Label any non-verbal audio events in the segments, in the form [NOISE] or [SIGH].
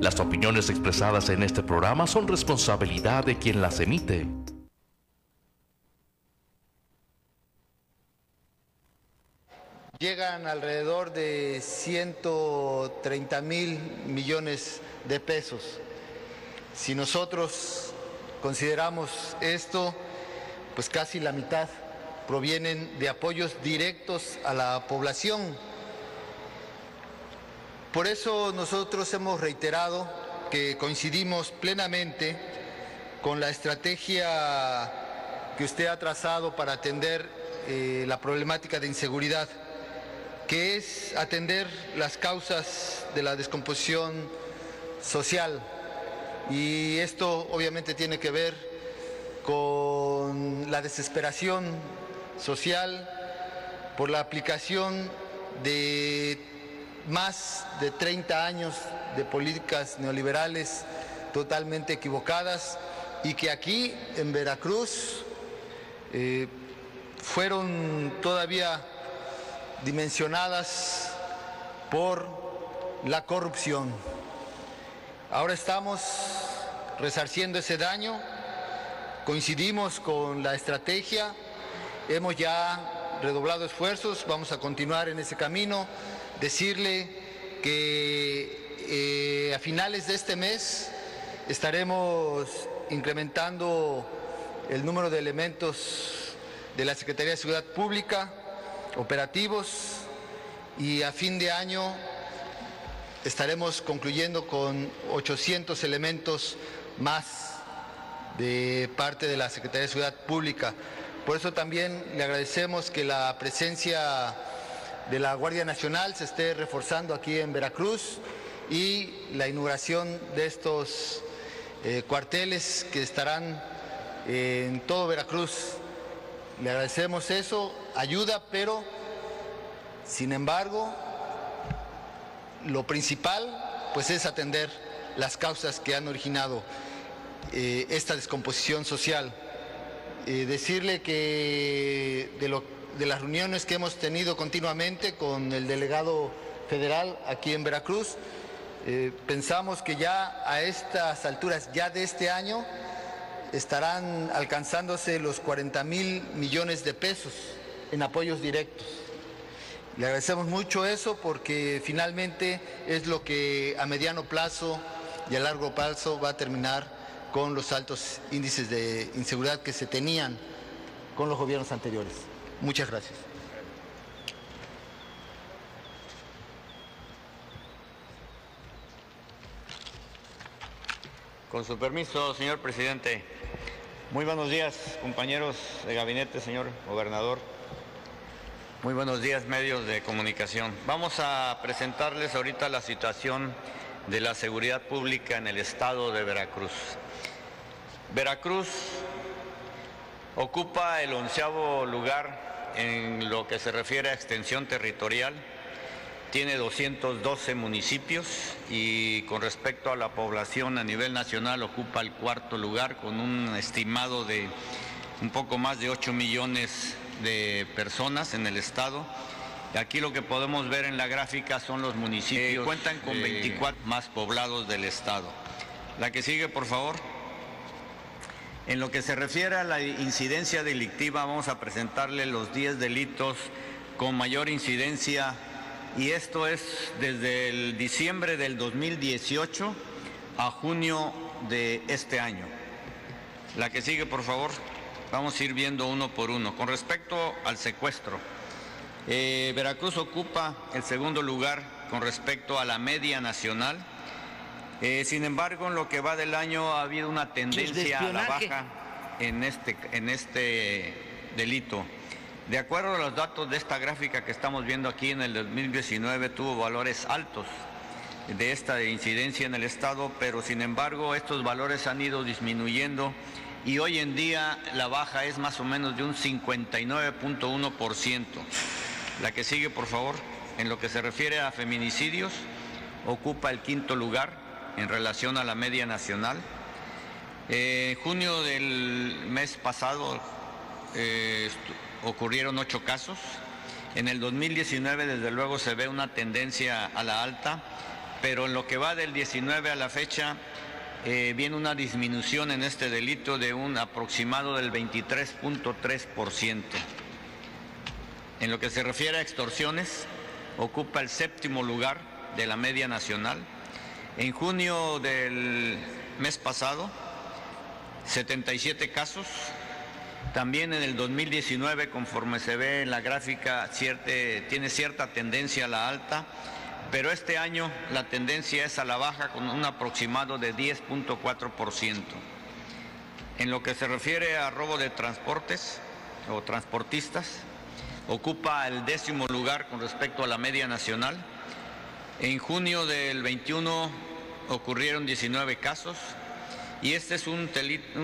Las opiniones expresadas en este programa son responsabilidad de quien las emite. Llegan alrededor de 130 mil millones de pesos. Si nosotros consideramos esto, pues casi la mitad provienen de apoyos directos a la población. Por eso nosotros hemos reiterado que coincidimos plenamente con la estrategia que usted ha trazado para atender eh, la problemática de inseguridad que es atender las causas de la descomposición social. Y esto obviamente tiene que ver con la desesperación social por la aplicación de más de 30 años de políticas neoliberales totalmente equivocadas y que aquí en Veracruz eh, fueron todavía dimensionadas por la corrupción. Ahora estamos resarciendo ese daño, coincidimos con la estrategia, hemos ya redoblado esfuerzos, vamos a continuar en ese camino, decirle que eh, a finales de este mes estaremos incrementando el número de elementos de la Secretaría de Seguridad Pública, operativos y a fin de año estaremos concluyendo con 800 elementos más de parte de la Secretaría de Seguridad Pública. Por eso también le agradecemos que la presencia de la Guardia Nacional se esté reforzando aquí en Veracruz y la inauguración de estos eh, cuarteles que estarán en todo Veracruz le agradecemos eso, ayuda, pero sin embargo, lo principal pues es atender las causas que han originado eh, esta descomposición social. Eh, decirle que de, de las reuniones que hemos tenido continuamente con el delegado federal aquí en Veracruz, eh, pensamos que ya a estas alturas, ya de este año, estarán alcanzándose los 40 mil millones de pesos en apoyos directos. Le agradecemos mucho eso porque finalmente es lo que a mediano plazo y a largo plazo va a terminar con los altos índices de inseguridad que se tenían con los gobiernos anteriores. Muchas gracias. Con su permiso, señor presidente. Muy buenos días, compañeros de gabinete, señor gobernador. Muy buenos días, medios de comunicación. Vamos a presentarles ahorita la situación de la seguridad pública en el estado de Veracruz. Veracruz ocupa el onceavo lugar en lo que se refiere a extensión territorial tiene 212 municipios y con respecto a la población a nivel nacional ocupa el cuarto lugar con un estimado de un poco más de 8 millones de personas en el estado. Aquí lo que podemos ver en la gráfica son los municipios que cuentan con 24 más poblados del estado. La que sigue, por favor. En lo que se refiere a la incidencia delictiva, vamos a presentarle los 10 delitos con mayor incidencia y esto es desde el diciembre del 2018 a junio de este año. La que sigue, por favor. Vamos a ir viendo uno por uno. Con respecto al secuestro, eh, Veracruz ocupa el segundo lugar con respecto a la media nacional. Eh, sin embargo, en lo que va del año ha habido una tendencia a la baja en este, en este delito. De acuerdo a los datos de esta gráfica que estamos viendo aquí, en el 2019 tuvo valores altos de esta incidencia en el Estado, pero sin embargo estos valores han ido disminuyendo y hoy en día la baja es más o menos de un 59.1%. La que sigue, por favor, en lo que se refiere a feminicidios, ocupa el quinto lugar en relación a la media nacional. En eh, junio del mes pasado, eh, ocurrieron ocho casos. En el 2019, desde luego, se ve una tendencia a la alta. pero en lo que va del 19 a la fecha eh, viene una disminución en este delito de un aproximado del 23.3%. En lo que se refiere a extorsiones, ocupa el séptimo lugar de la media nacional. En junio del mes pasado, 77 casos. También en el 2019, conforme se ve en la gráfica, tiene cierta tendencia a la alta pero este año la tendencia es a la baja con un aproximado de 10.4%. En lo que se refiere a robo de transportes o transportistas, ocupa el décimo lugar con respecto a la media nacional. En junio del 21 ocurrieron 19 casos y este es un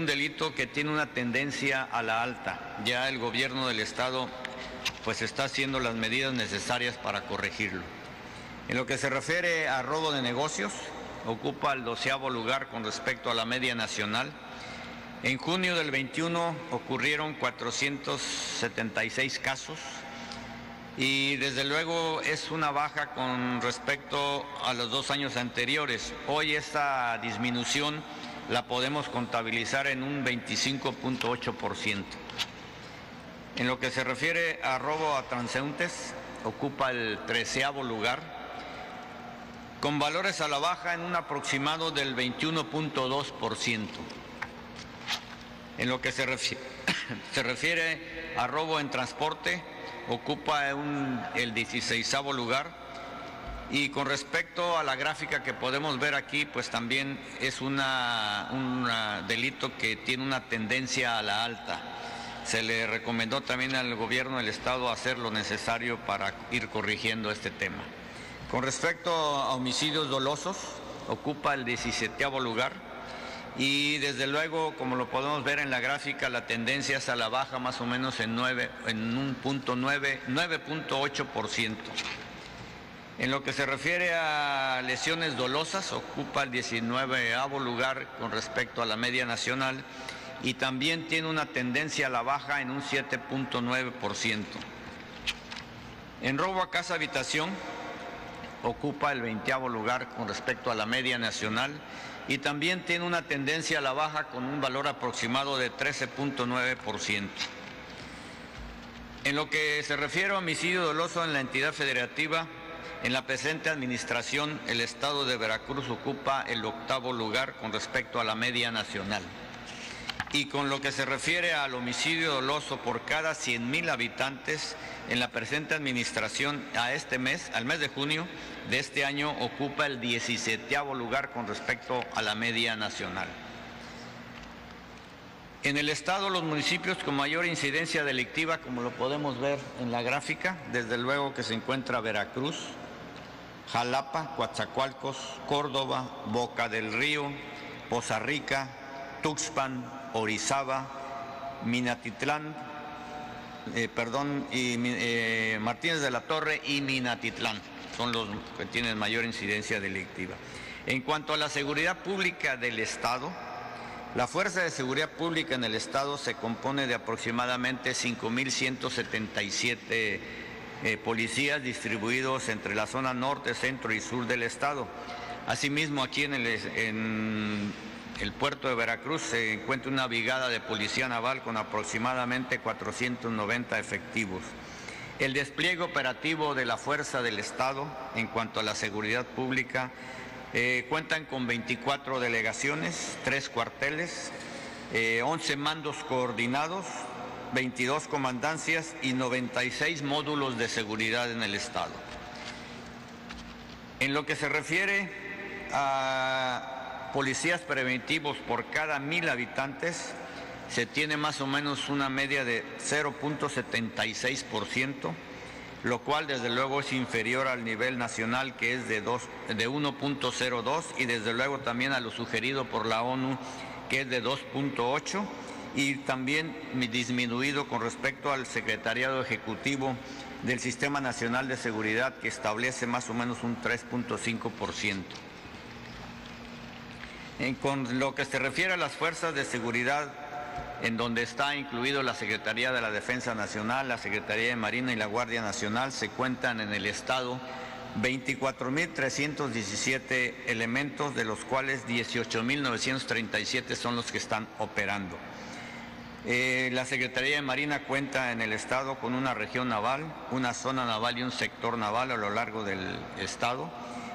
delito, que tiene una tendencia a la alta. Ya el gobierno del estado pues está haciendo las medidas necesarias para corregirlo. En lo que se refiere a robo de negocios, ocupa el doceavo lugar con respecto a la media nacional. En junio del 21 ocurrieron 476 casos y desde luego es una baja con respecto a los dos años anteriores. Hoy esta disminución la podemos contabilizar en un 25.8%. En lo que se refiere a robo a transeúntes, ocupa el treceavo lugar con valores a la baja en un aproximado del 21.2%. En lo que [COUGHS] se refiere, a robo en transporte, ocupa el 16 lugar. Y con respecto a la gráfica que podemos ver aquí, pues también es un delito que tiene una tendencia a la alta. Se le recomendó también al gobierno del Estado hacer lo necesario para ir corrigiendo este tema. Con respecto a homicidios dolosos, ocupa el 17 lugar y desde luego, como lo podemos ver en la gráfica, la tendencia es a la baja más o menos en, 9, en un punto 9.8%. En lo que se refiere a lesiones dolosas, ocupa el 19 lugar con respecto a la media nacional y también tiene una tendencia a la baja en un 7.9%. En robo a casa habitación, ocupa el 20 lugar con respecto a la media nacional y también tiene una tendencia a la baja con un valor aproximado de 13.9%. En lo que se refiere a homicidio doloso en la entidad federativa, en la presente administración el estado de Veracruz ocupa el octavo lugar con respecto a la media nacional. Y con lo que se refiere al homicidio doloso por cada 100.000 habitantes, en la presente administración a este mes, al mes de junio de este año, ocupa el 17 lugar con respecto a la media nacional. En el estado, los municipios con mayor incidencia delictiva, como lo podemos ver en la gráfica, desde luego que se encuentra Veracruz, Jalapa, Coatzacoalcos, Córdoba, Boca del Río, Poza Rica, Tuxpan, Orizaba, Minatitlán, eh, perdón, y, eh, Martínez de la Torre y Minatitlán. Son los que tienen mayor incidencia delictiva. En cuanto a la seguridad pública del Estado, la Fuerza de Seguridad Pública en el Estado se compone de aproximadamente 5.177 eh, policías distribuidos entre la zona norte, centro y sur del Estado. Asimismo, aquí en el, en el puerto de Veracruz se encuentra una brigada de policía naval con aproximadamente 490 efectivos. El despliegue operativo de la Fuerza del Estado en cuanto a la seguridad pública eh, cuentan con 24 delegaciones, 3 cuarteles, 11 eh, mandos coordinados, 22 comandancias y 96 módulos de seguridad en el Estado. En lo que se refiere a policías preventivos por cada mil habitantes, se tiene más o menos una media de 0.76%, lo cual desde luego es inferior al nivel nacional que es de, de 1.02 y desde luego también a lo sugerido por la ONU que es de 2.8 y también disminuido con respecto al secretariado ejecutivo del Sistema Nacional de Seguridad que establece más o menos un 3.5% con lo que se refiere a las fuerzas de seguridad, en donde está incluido la Secretaría de la Defensa Nacional, la Secretaría de Marina y la Guardia Nacional, se cuentan en el Estado 24.317 elementos, de los cuales 18.937 son los que están operando. Eh, la Secretaría de Marina cuenta en el Estado con una región naval, una zona naval y un sector naval a lo largo del Estado.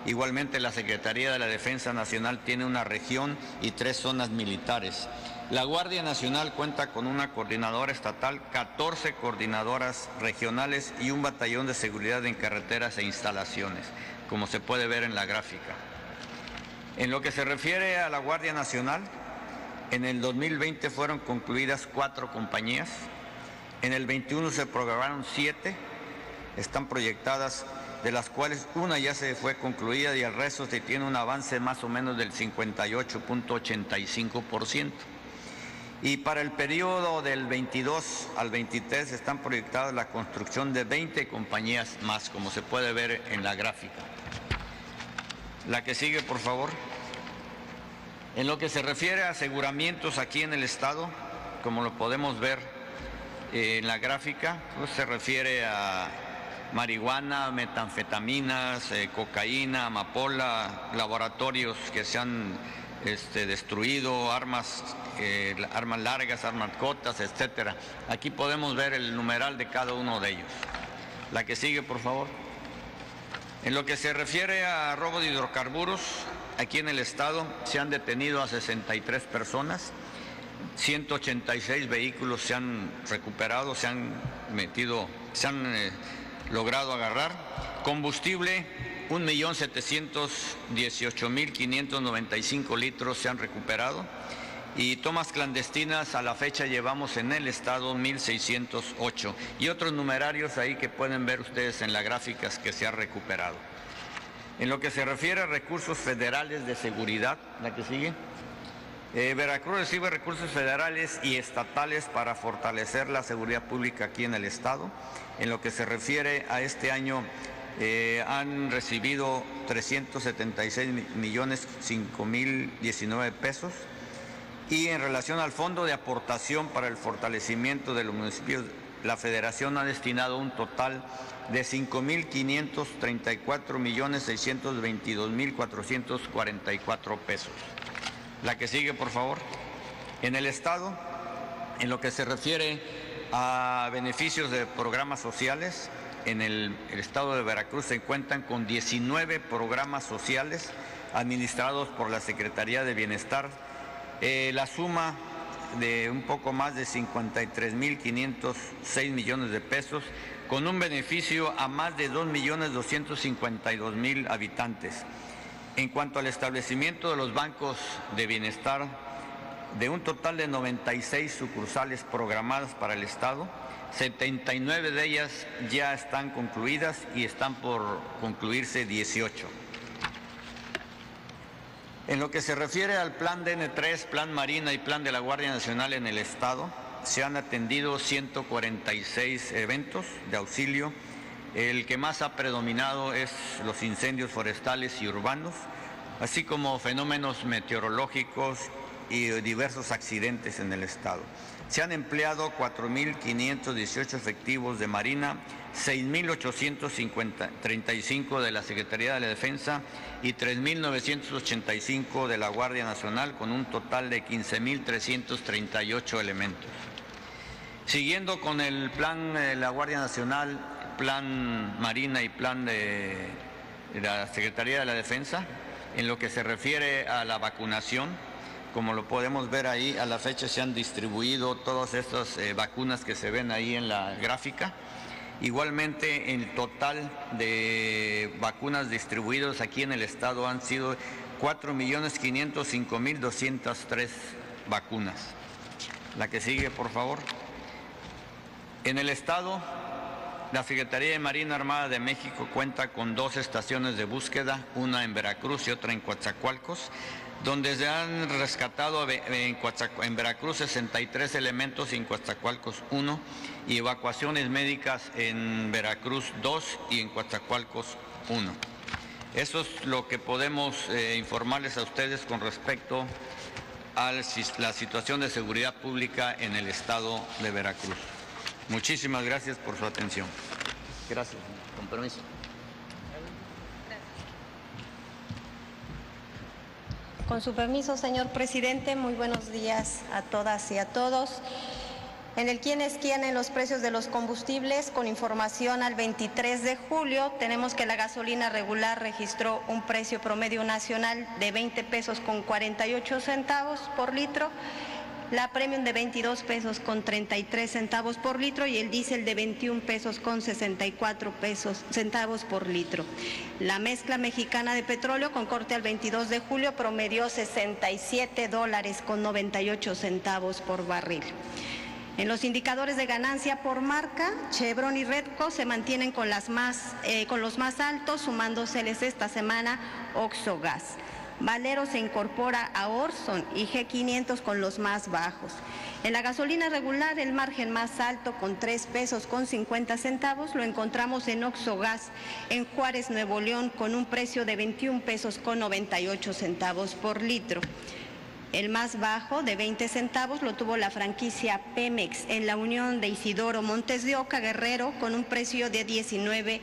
Igualmente la Secretaría de la Defensa Nacional tiene una región y tres zonas militares. La Guardia Nacional cuenta con una coordinadora estatal, 14 coordinadoras regionales y un batallón de seguridad en carreteras e instalaciones, como se puede ver en la gráfica. En lo que se refiere a la Guardia Nacional, en el 2020 fueron concluidas cuatro compañías, en el 21 se programaron siete, están proyectadas, de las cuales una ya se fue concluida y el resto se tiene un avance más o menos del 58.85%. Y para el periodo del 22 al 23 están proyectadas la construcción de 20 compañías más, como se puede ver en la gráfica. La que sigue, por favor. En lo que se refiere a aseguramientos aquí en el Estado, como lo podemos ver eh, en la gráfica, pues se refiere a marihuana, metanfetaminas, eh, cocaína, amapola, laboratorios que se han este, destruido, armas eh, armas largas, armas cortas, etcétera. Aquí podemos ver el numeral de cada uno de ellos. La que sigue, por favor. En lo que se refiere a robo de hidrocarburos, aquí en el estado se han detenido a 63 personas, 186 vehículos se han recuperado, se han metido, se han eh, logrado agarrar. Combustible, 1.718.595 litros se han recuperado y tomas clandestinas a la fecha llevamos en el estado 1608 y otros numerarios ahí que pueden ver ustedes en las gráficas que se ha recuperado. En lo que se refiere a recursos federales de seguridad, la que sigue, eh, Veracruz recibe recursos federales y estatales para fortalecer la seguridad pública aquí en el estado. En lo que se refiere a este año, eh, han recibido 376 millones 5 mil 19 pesos y en relación al fondo de aportación para el fortalecimiento de los municipios, la federación ha destinado un total de 5.534.622.444 pesos. La que sigue, por favor. En el Estado, en lo que se refiere a beneficios de programas sociales, en el, Estado de Veracruz se cuentan con 19 programas sociales administrados por la Secretaría de Bienestar eh, la suma de un poco más de 53.506 millones de pesos, con un beneficio a más de 2.252.000 habitantes. En cuanto al establecimiento de los bancos de bienestar, de un total de 96 sucursales programadas para el Estado, 79 de ellas ya están concluidas y están por concluirse 18. En lo que se refiere al plan DN3, plan Marina y plan de la Guardia Nacional en el Estado, se han atendido 146 eventos de auxilio. El que más ha predominado es los incendios forestales y urbanos, así como fenómenos meteorológicos y diversos accidentes en el Estado. Se han empleado 4.518 efectivos de Marina, 6.835 de la Secretaría de la Defensa y 3.985 de la Guardia Nacional, con un total de 15.338 elementos. Siguiendo con el plan de la Guardia Nacional, plan Marina y plan de la Secretaría de la Defensa, en lo que se refiere a la vacunación, como lo podemos ver ahí, a la fecha se han distribuido todas estas eh, vacunas que se ven ahí en la gráfica. Igualmente, el total de vacunas distribuidas aquí en el estado han sido 4.505.203 vacunas. La que sigue, por favor. En el estado, la Secretaría de Marina Armada de México cuenta con dos estaciones de búsqueda, una en Veracruz y otra en Coatzacoalcos donde se han rescatado en, Veracruz 63 elementos y en Coatzacoalcos 1 y evacuaciones médicas en Veracruz 2 y en Coatzacoalcos 1. Eso es lo que podemos eh, informarles a ustedes con respecto a la situación de seguridad pública en el estado de Veracruz. Muchísimas gracias por su atención. Gracias. Con Con su permiso, señor presidente, muy buenos días a todas y a todos. En el quién es quién en los precios de los combustibles, con información al 23 de julio, tenemos que la gasolina regular registró un precio promedio nacional de 20 pesos con 48 centavos por litro, la premium de 22 pesos con 33 centavos por litro y el diésel de 21 pesos con 64 pesos, centavos por litro. La mezcla mexicana de petróleo con corte al 22 de julio promedió 67 dólares con 98 centavos por barril. En los indicadores de ganancia por marca, Chevron y Redco se mantienen con, las más, eh, con los más altos, sumándoseles esta semana Oxogas. Valero se incorpora a Orson y G500 con los más bajos. En la gasolina regular, el margen más alto con 3 pesos con 50 centavos lo encontramos en Oxogas en Juárez, Nuevo León, con un precio de 21 pesos con 98 centavos por litro. El más bajo, de 20 centavos, lo tuvo la franquicia Pemex en la unión de Isidoro Montes de Oca Guerrero con un precio de 19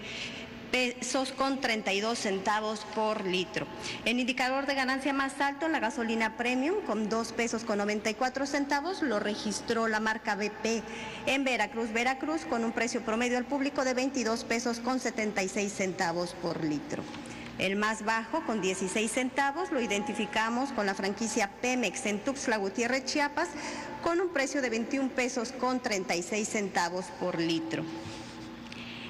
pesos con 32 centavos por litro. El indicador de ganancia más alto, la gasolina premium, con 2 pesos con 94 centavos, lo registró la marca BP en Veracruz, Veracruz, con un precio promedio al público de 22 pesos con 76 centavos por litro. El más bajo, con 16 centavos, lo identificamos con la franquicia Pemex en Tuxtla Gutiérrez, Chiapas, con un precio de 21 pesos con 36 centavos por litro.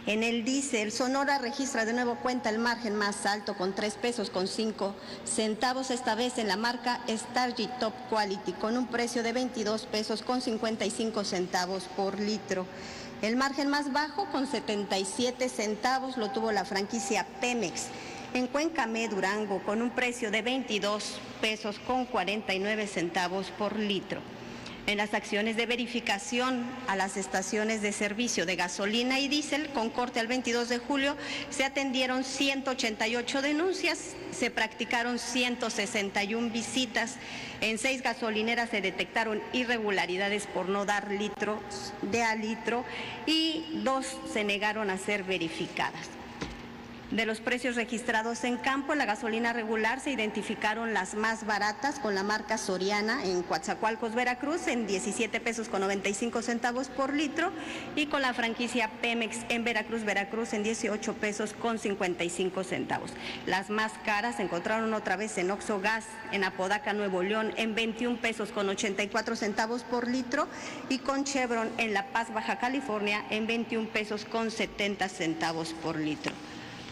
En el diésel, Sonora registra de nuevo cuenta el margen más alto con 3 pesos con 5 centavos, esta vez en la marca Stargy Top Quality, con un precio de 22 pesos con 55 centavos por litro. El margen más bajo, con 77 centavos, lo tuvo la franquicia Pemex en Cuencamé, Durango, con un precio de 22 pesos con 49 centavos por litro. En las acciones de verificación a las estaciones de servicio de gasolina y diésel, con corte al 22 de julio, se atendieron 188 denuncias, se practicaron 161 visitas, en seis gasolineras se detectaron irregularidades por no dar litros de a litro y dos se negaron a ser verificadas. De los precios registrados en campo, la gasolina regular se identificaron las más baratas con la marca Soriana en Coatzacoalcos, Veracruz, en 17 pesos con 95 centavos por litro y con la franquicia Pemex en Veracruz, Veracruz, en 18 pesos con 55 centavos. Las más caras se encontraron otra vez en Oxo Gas, en Apodaca, Nuevo León, en 21 pesos con 84 centavos por litro y con Chevron en La Paz, Baja California, en 21 pesos con 70 centavos por litro.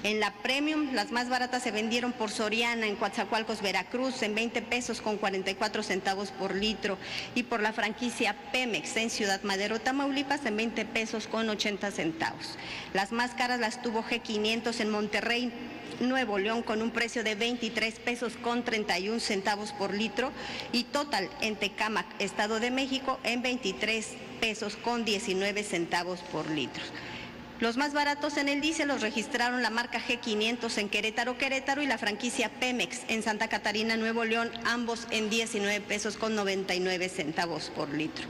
En la Premium, las más baratas se vendieron por Soriana en Coatzacoalcos, Veracruz, en 20 pesos con 44 centavos por litro y por la franquicia Pemex en Ciudad Madero, Tamaulipas, en 20 pesos con 80 centavos. Las más caras las tuvo G500 en Monterrey, Nuevo León con un precio de 23 pesos con 31 centavos por litro y Total en Tecámac, Estado de México, en 23 pesos con 19 centavos por litro. Los más baratos en el diésel los registraron la marca G500 en Querétaro, Querétaro y la franquicia Pemex en Santa Catarina, Nuevo León, ambos en 19 pesos con 99 centavos por litro.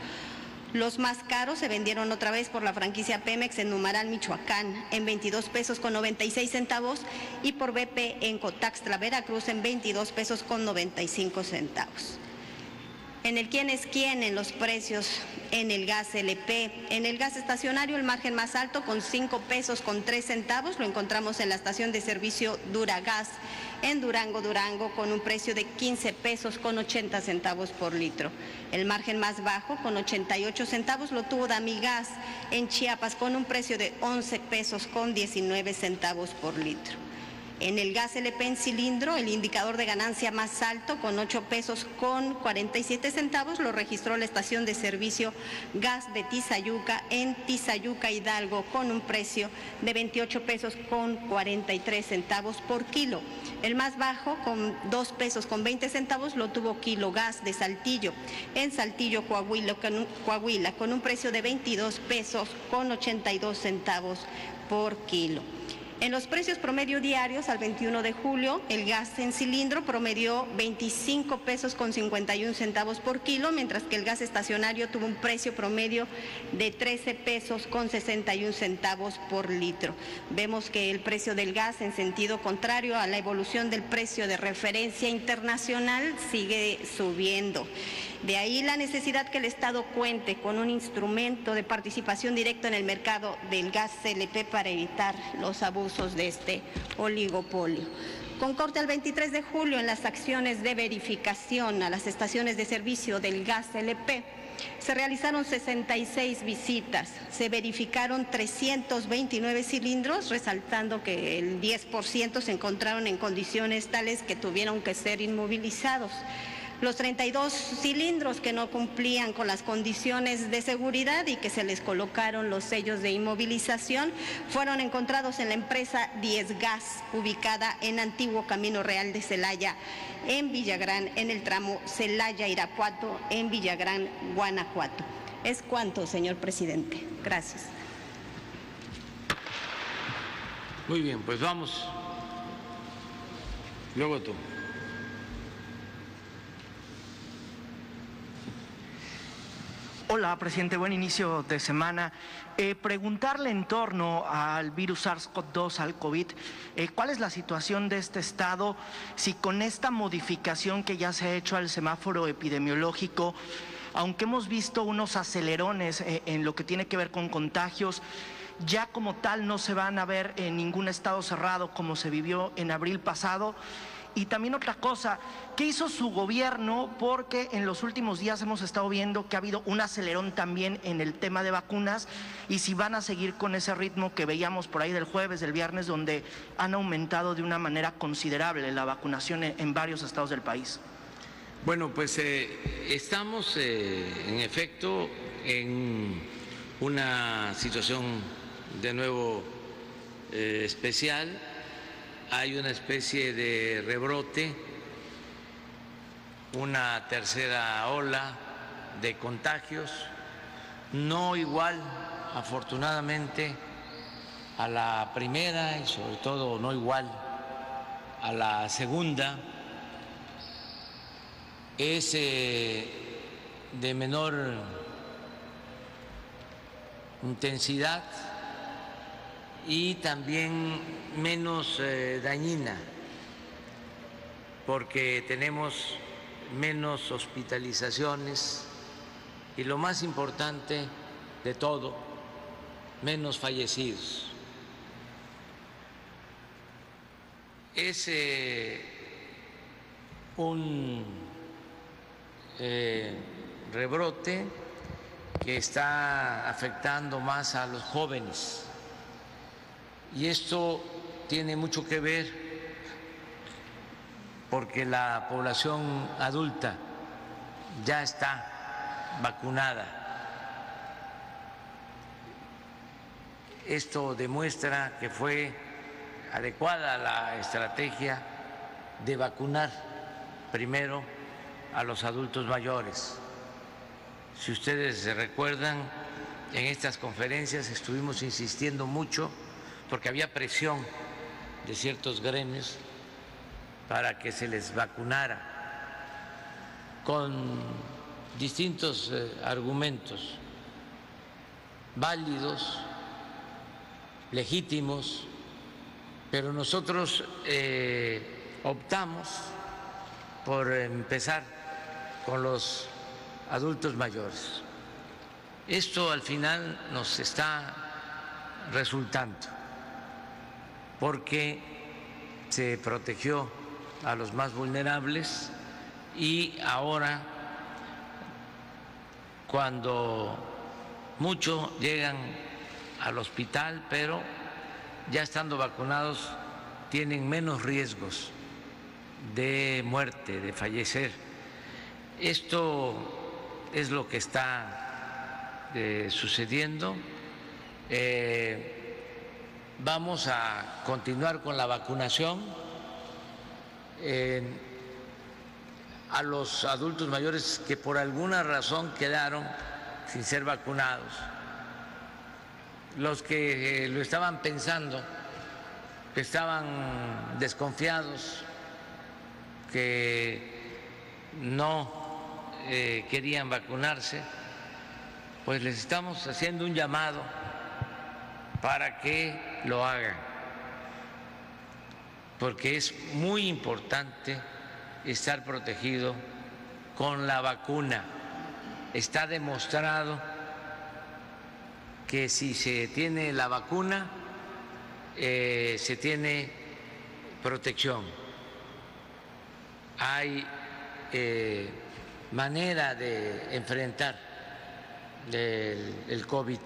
Los más caros se vendieron otra vez por la franquicia Pemex en Numaral, Michoacán, en 22 pesos con 96 centavos y por BP en Cotaxtra, Veracruz, en 22 pesos con 95 centavos en el quién es quién en los precios en el gas LP. En el gas estacionario el margen más alto con 5 pesos con 3 centavos lo encontramos en la estación de servicio Duragas en Durango, Durango con un precio de 15 pesos con 80 centavos por litro. El margen más bajo con 88 centavos lo tuvo Damigas en Chiapas con un precio de 11 pesos con 19 centavos por litro. En el gas LP en cilindro, el indicador de ganancia más alto, con 8 pesos con 47 centavos, lo registró la estación de servicio Gas de Tizayuca en Tizayuca, Hidalgo, con un precio de 28 pesos con 43 centavos por kilo. El más bajo, con 2 pesos con 20 centavos, lo tuvo Kilo Gas de Saltillo, en Saltillo, Coahuila, Coahuila, con un precio de 22 pesos con 82 centavos por kilo. En los precios promedio diarios al 21 de julio, el gas en cilindro promedió 25 pesos con 51 centavos por kilo, mientras que el gas estacionario tuvo un precio promedio de 13 pesos con 61 centavos por litro. Vemos que el precio del gas en sentido contrario a la evolución del precio de referencia internacional sigue subiendo. De ahí la necesidad que el Estado cuente con un instrumento de participación directa en el mercado del gas CLP para evitar los abusos de este oligopolio. Con corte al 23 de julio en las acciones de verificación a las estaciones de servicio del gas LP, se realizaron 66 visitas, se verificaron 329 cilindros, resaltando que el 10% se encontraron en condiciones tales que tuvieron que ser inmovilizados. Los 32 cilindros que no cumplían con las condiciones de seguridad y que se les colocaron los sellos de inmovilización fueron encontrados en la empresa 10 Gas, ubicada en Antiguo Camino Real de Celaya, en Villagrán, en el tramo Celaya-Irapuato, en Villagrán, Guanajuato. Es cuanto, señor presidente. Gracias. Muy bien, pues vamos. Luego tú. Hola, presidente. Buen inicio de semana. Eh, preguntarle en torno al virus SARS-CoV-2, al COVID, eh, ¿cuál es la situación de este estado? Si con esta modificación que ya se ha hecho al semáforo epidemiológico, aunque hemos visto unos acelerones eh, en lo que tiene que ver con contagios, ya como tal no se van a ver en ningún estado cerrado como se vivió en abril pasado. Y también otra cosa, ¿qué hizo su gobierno? Porque en los últimos días hemos estado viendo que ha habido un acelerón también en el tema de vacunas y si van a seguir con ese ritmo que veíamos por ahí del jueves, del viernes, donde han aumentado de una manera considerable la vacunación en varios estados del país. Bueno, pues eh, estamos eh, en efecto en una situación de nuevo eh, especial hay una especie de rebrote, una tercera ola de contagios, no igual, afortunadamente, a la primera y sobre todo no igual a la segunda, es eh, de menor intensidad y también menos eh, dañina, porque tenemos menos hospitalizaciones y lo más importante de todo, menos fallecidos. Es eh, un eh, rebrote que está afectando más a los jóvenes y esto tiene mucho que ver porque la población adulta ya está vacunada. Esto demuestra que fue adecuada la estrategia de vacunar primero a los adultos mayores. Si ustedes se recuerdan, en estas conferencias estuvimos insistiendo mucho porque había presión de ciertos gremios para que se les vacunara con distintos eh, argumentos válidos, legítimos, pero nosotros eh, optamos por empezar con los adultos mayores. Esto al final nos está resultando porque se protegió a los más vulnerables y ahora cuando muchos llegan al hospital, pero ya estando vacunados tienen menos riesgos de muerte, de fallecer. Esto es lo que está eh, sucediendo. Eh, Vamos a continuar con la vacunación a los adultos mayores que por alguna razón quedaron sin ser vacunados. Los que eh, lo estaban pensando estaban desconfiados, que no eh, querían vacunarse, pues les estamos haciendo un llamado para que lo hagan, porque es muy importante estar protegido con la vacuna. Está demostrado que si se tiene la vacuna, eh, se tiene protección. Hay eh, manera de enfrentar el COVID.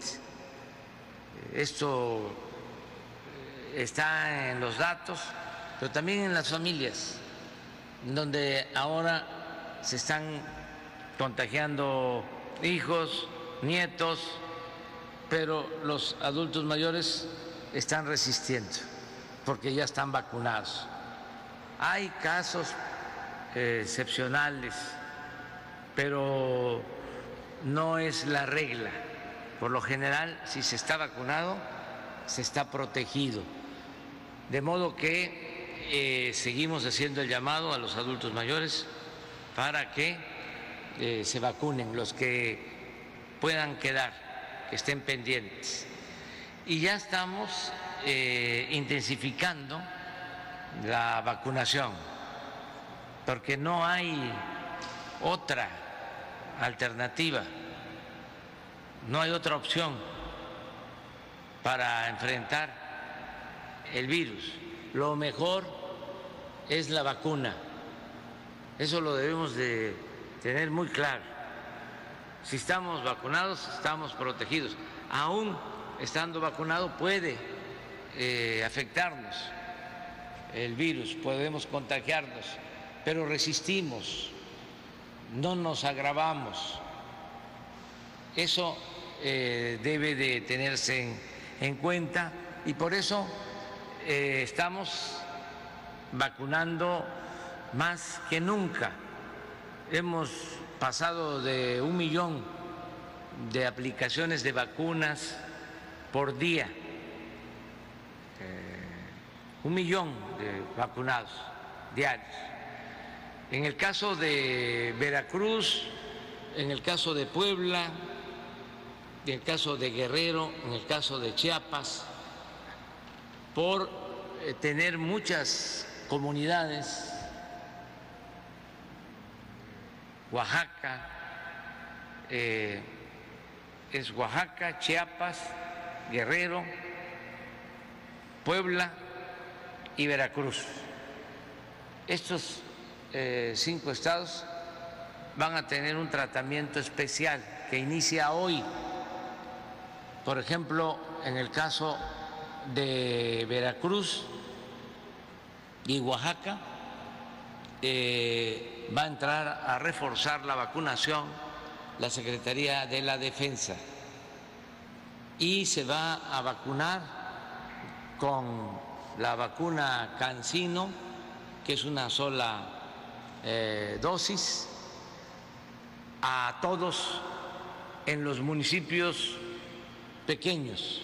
Esto está en los datos, pero también en las familias, donde ahora se están contagiando hijos, nietos, pero los adultos mayores están resistiendo porque ya están vacunados. Hay casos eh, excepcionales, pero no es la regla. Por lo general, si se está vacunado, se está protegido. De modo que eh, seguimos haciendo el llamado a los adultos mayores para que eh, se vacunen los que puedan quedar, que estén pendientes. Y ya estamos eh, intensificando la vacunación, porque no hay otra alternativa, no hay otra opción para enfrentar el virus. Lo mejor es la vacuna. Eso lo debemos de tener muy claro. Si estamos vacunados, estamos protegidos. Aún estando vacunado puede eh, afectarnos el virus, podemos contagiarnos, pero resistimos, no nos agravamos. Eso eh, debe de tenerse en, cuenta y por eso eh, estamos vacunando más que nunca. Hemos pasado de un millón de aplicaciones de vacunas por día, eh, un millón de vacunados diarios. En el caso de Veracruz, en el caso de Puebla, en el caso de Guerrero, en el caso de Chiapas, por eh, tener muchas comunidades, Oaxaca, eh, es Oaxaca, Chiapas, Guerrero, Puebla y Veracruz. Estos eh, cinco estados van a tener un tratamiento especial que inicia hoy. Por ejemplo, en el caso de Veracruz y Oaxaca, eh, va a entrar a reforzar la vacunación la Secretaría de la Defensa y se va a vacunar con la vacuna Cancino, que es una sola eh, dosis, a todos en los municipios pequeños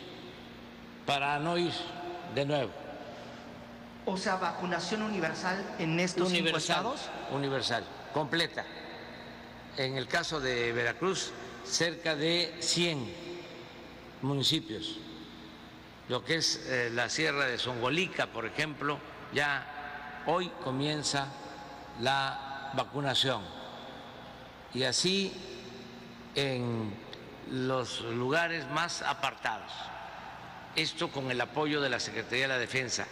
para no ir de nuevo. O sea, vacunación universal en estos universal, estados. Universal, completa. En el caso de Veracruz, cerca de 100 municipios. Lo que es eh, la Sierra de Songolica, por ejemplo, ya hoy comienza la vacunación. Y así en los lugares más apartados. Esto con el apoyo de la Secretaría de la Defensa.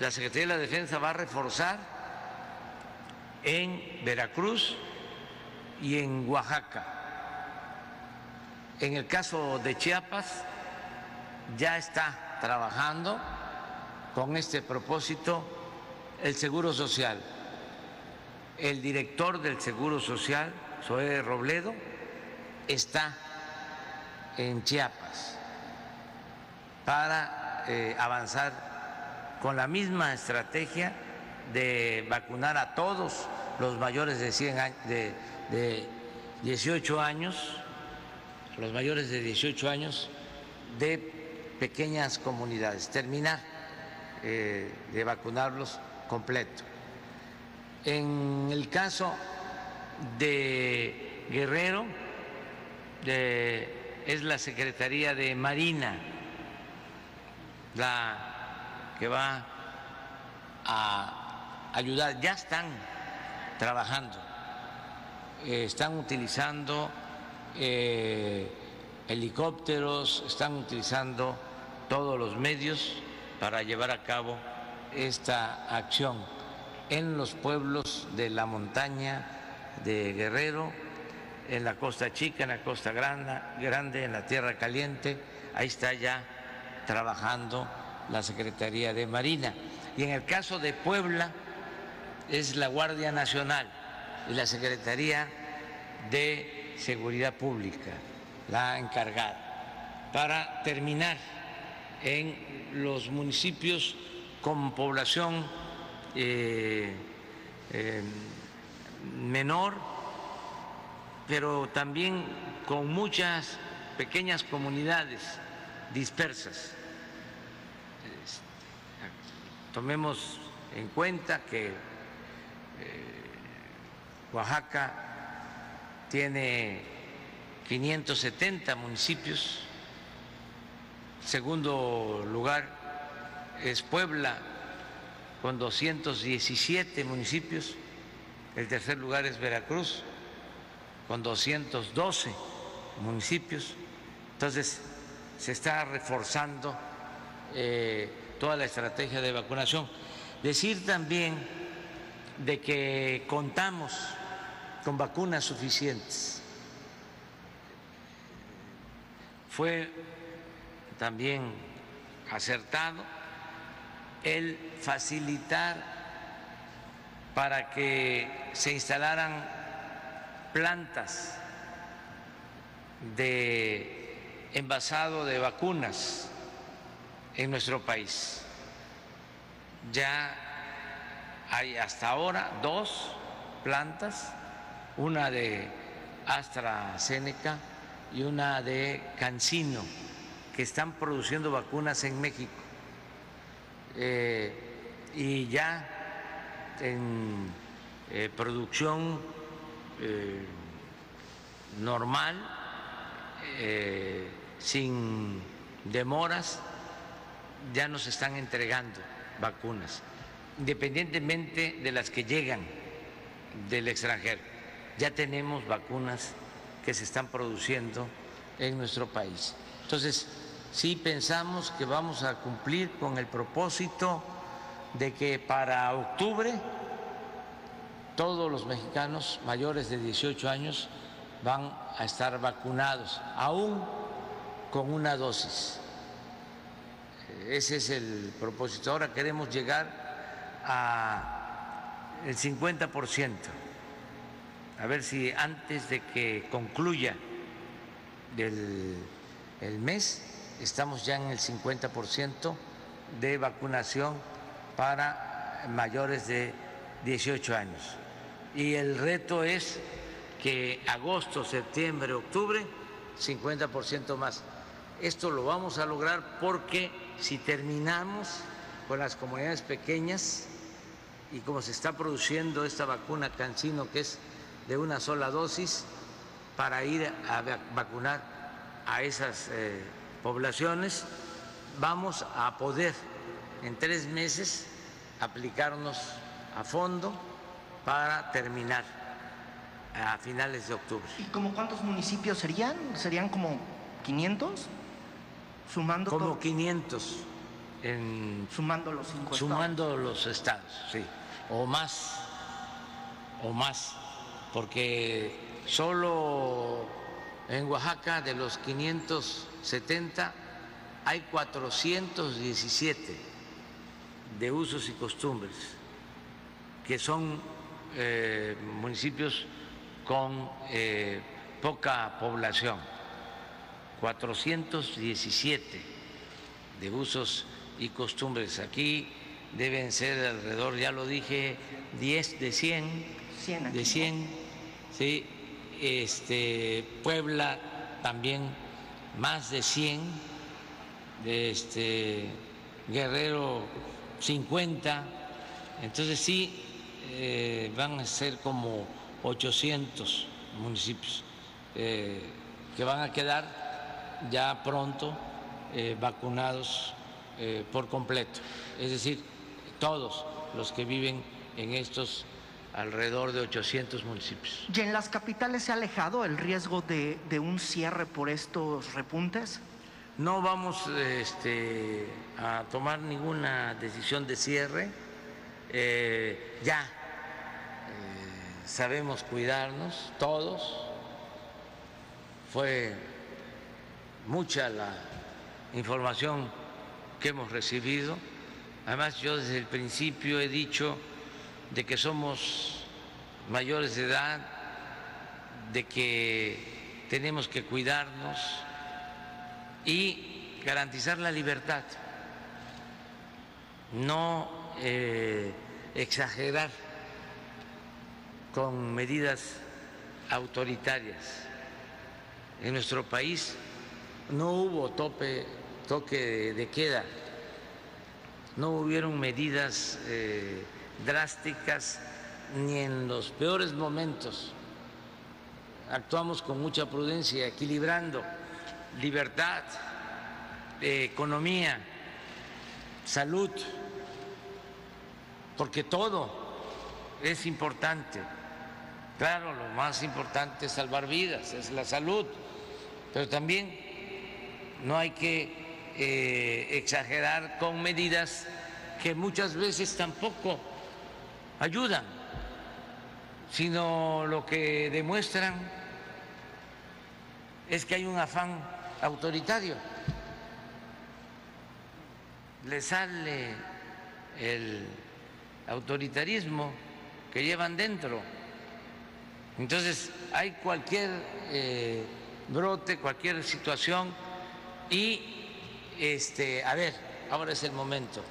La Secretaría de la Defensa va a reforzar en Veracruz y en Oaxaca en el caso de Chiapas, ya está trabajando con este propósito el Seguro Social. El director del Seguro Social, Zoé Robledo, está en Chiapas para eh, avanzar con la misma estrategia de vacunar a todos los mayores de, 100 de, de 18 años los mayores de 18 años de pequeñas comunidades, terminar eh, de vacunarlos completo. En el caso de Guerrero, es la Secretaría de Marina la que va a ayudar. Ya están trabajando, eh, están utilizando eh, helicópteros, están utilizando todos los medios para llevar a cabo esta acción en los pueblos de la montaña de Guerrero, en la costa chica, en la costa grande, grande en la tierra caliente, ahí está ya trabajando la Secretaría de Marina. Y en el caso de Puebla es la Guardia Nacional y la Secretaría de Seguridad Pública, la encargada, para terminar en los municipios con población eh, eh, menor, pero también con muchas pequeñas comunidades dispersas. Tomemos en cuenta que eh, Oaxaca tiene 570 municipios, segundo lugar es Puebla con 217 municipios, el tercer lugar es Veracruz con 212 municipios. Entonces, se está reforzando eh, toda la estrategia de vacunación. Decir también de que contamos con vacunas suficientes. Fue también acertado el facilitar para que se instalaran plantas de envasado de vacunas en nuestro país. Ya hay hasta ahora dos plantas, una de AstraZeneca y una de Cancino, que están produciendo vacunas en México. Eh, y ya en eh, producción eh, normal, sin demoras, ya nos están entregando vacunas, independientemente de las que llegan del extranjero. Ya tenemos vacunas que se están produciendo en nuestro país. Entonces, sí pensamos que vamos a cumplir con el propósito de que para octubre todos los mexicanos mayores de 18 años van a estar vacunados, aún con una dosis. Ese es el propósito. Ahora queremos llegar al 50%. A ver si antes de que concluya el, el mes estamos ya en el 50% de vacunación para mayores de 18 años. Y el reto es que agosto, septiembre, octubre, 50% más. Esto lo vamos a lograr porque si terminamos con las comunidades pequeñas y como se está produciendo esta vacuna Cancino, que es de una sola dosis, para ir a vacunar a esas eh, poblaciones, vamos a poder en tres meses aplicarnos a fondo para terminar a finales de octubre. ¿Y como cuántos municipios serían? ¿Serían como 500? Sumando como 500 en sumando los cinco sumando los estados, sí, o más, o más, porque solo en Oaxaca de los 570 hay 417 de usos y costumbres, que son eh, municipios con eh, poca población 417 de usos y costumbres. Aquí deben ser alrededor, ya lo dije, 10 de 100, de 100, ¿sí? este, Puebla también más de 100, de este, Guerrero 50. Entonces sí, eh, van a ser como 800 municipios eh, que van a quedar ya pronto eh, vacunados por completo. Es decir, todos los que viven en estos alrededor de 800 municipios. ¿Y en las capitales se ha alejado el riesgo de, un cierre por estos repuntes? No vamos este, a tomar ninguna decisión de cierre. Eh, ya eh, sabemos cuidarnos todos. Fue mucha la información que hemos recibido. Además, yo desde el principio he dicho de que somos mayores de edad, de que tenemos que cuidarnos y garantizar la libertad, no eh, exagerar con medidas autoritarias. En nuestro país no hubo tope, toque de queda, no hubieron medidas eh, drásticas ni en los peores momentos. Actuamos con mucha prudencia, equilibrando libertad, economía, salud, porque todo es importante. Claro, lo más importante es salvar vidas, es la salud, pero también no hay que eh, exagerar con medidas que muchas veces tampoco ayudan, sino lo que demuestran es que hay un afán autoritario. Le sale el autoritarismo que llevan dentro. Entonces hay cualquier eh, brote, cualquier situación y, este, a ver, ahora es el momento.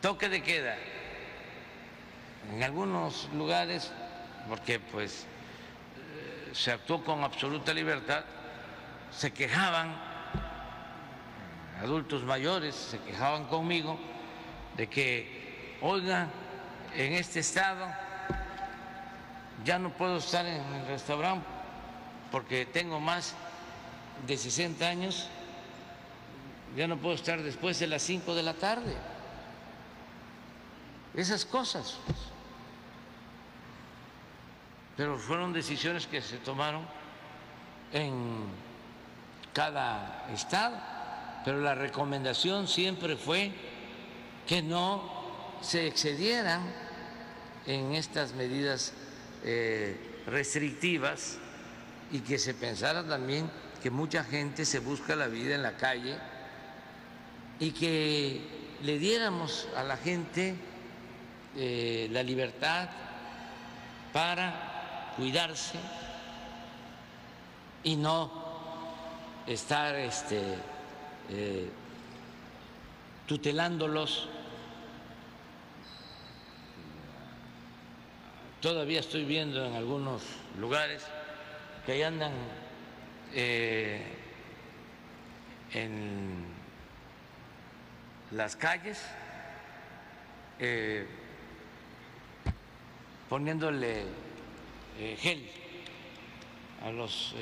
Toque de queda en algunos lugares, porque pues se actuó con absoluta libertad, se quejaban, adultos mayores se quejaban conmigo de que, oiga, en este estado ya no puedo estar en el restaurante porque tengo más de 60 años, ya no puedo estar después de las 5 de la tarde. Esas cosas. Pero fueron decisiones que se tomaron en cada estado, pero la recomendación siempre fue que no se excedieran en estas medidas eh, restrictivas y que se pensara también que mucha gente se busca la vida en la calle y que le diéramos a la gente eh, la libertad para cuidarse y no estar este, eh, tutelándolos. Todavía estoy viendo en algunos lugares que ahí andan eh, en las calles eh, poniéndole eh, gel a los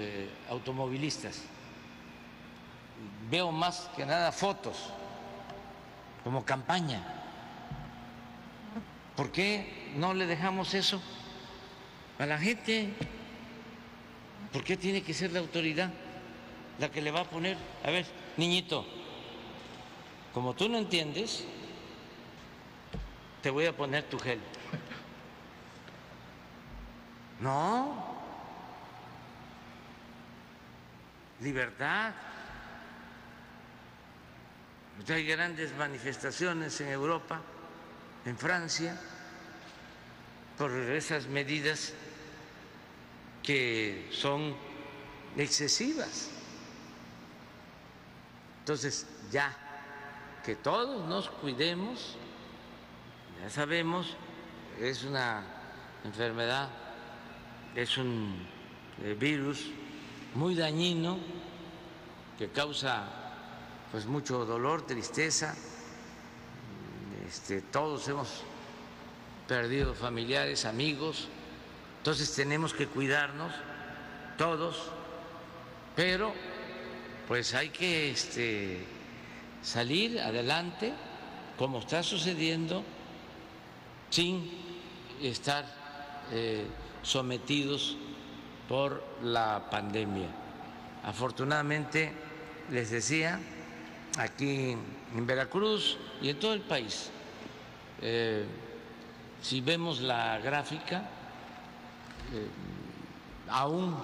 automovilistas. Veo más que nada fotos como campaña. ¿Por qué no le dejamos eso a la gente? ¿Por qué tiene que ser la autoridad la que le va a poner? A ver, niñito, como tú no entiendes, te voy a poner tu gel. [LAUGHS] No. Libertad. Hay grandes manifestaciones en Europa, en Francia, por esas medidas que son excesivas. Entonces, ya que todos nos cuidemos, ya sabemos, es una enfermedad es un eh, virus muy dañino que causa pues mucho dolor, tristeza este, todos hemos perdido familiares, amigos, entonces tenemos que cuidarnos todos, pero pues hay que este, salir adelante como está sucediendo sin estar eh, sometidos por la pandemia. Afortunadamente, les decía, aquí en Veracruz y en todo el país, eh, si vemos la gráfica, eh, aún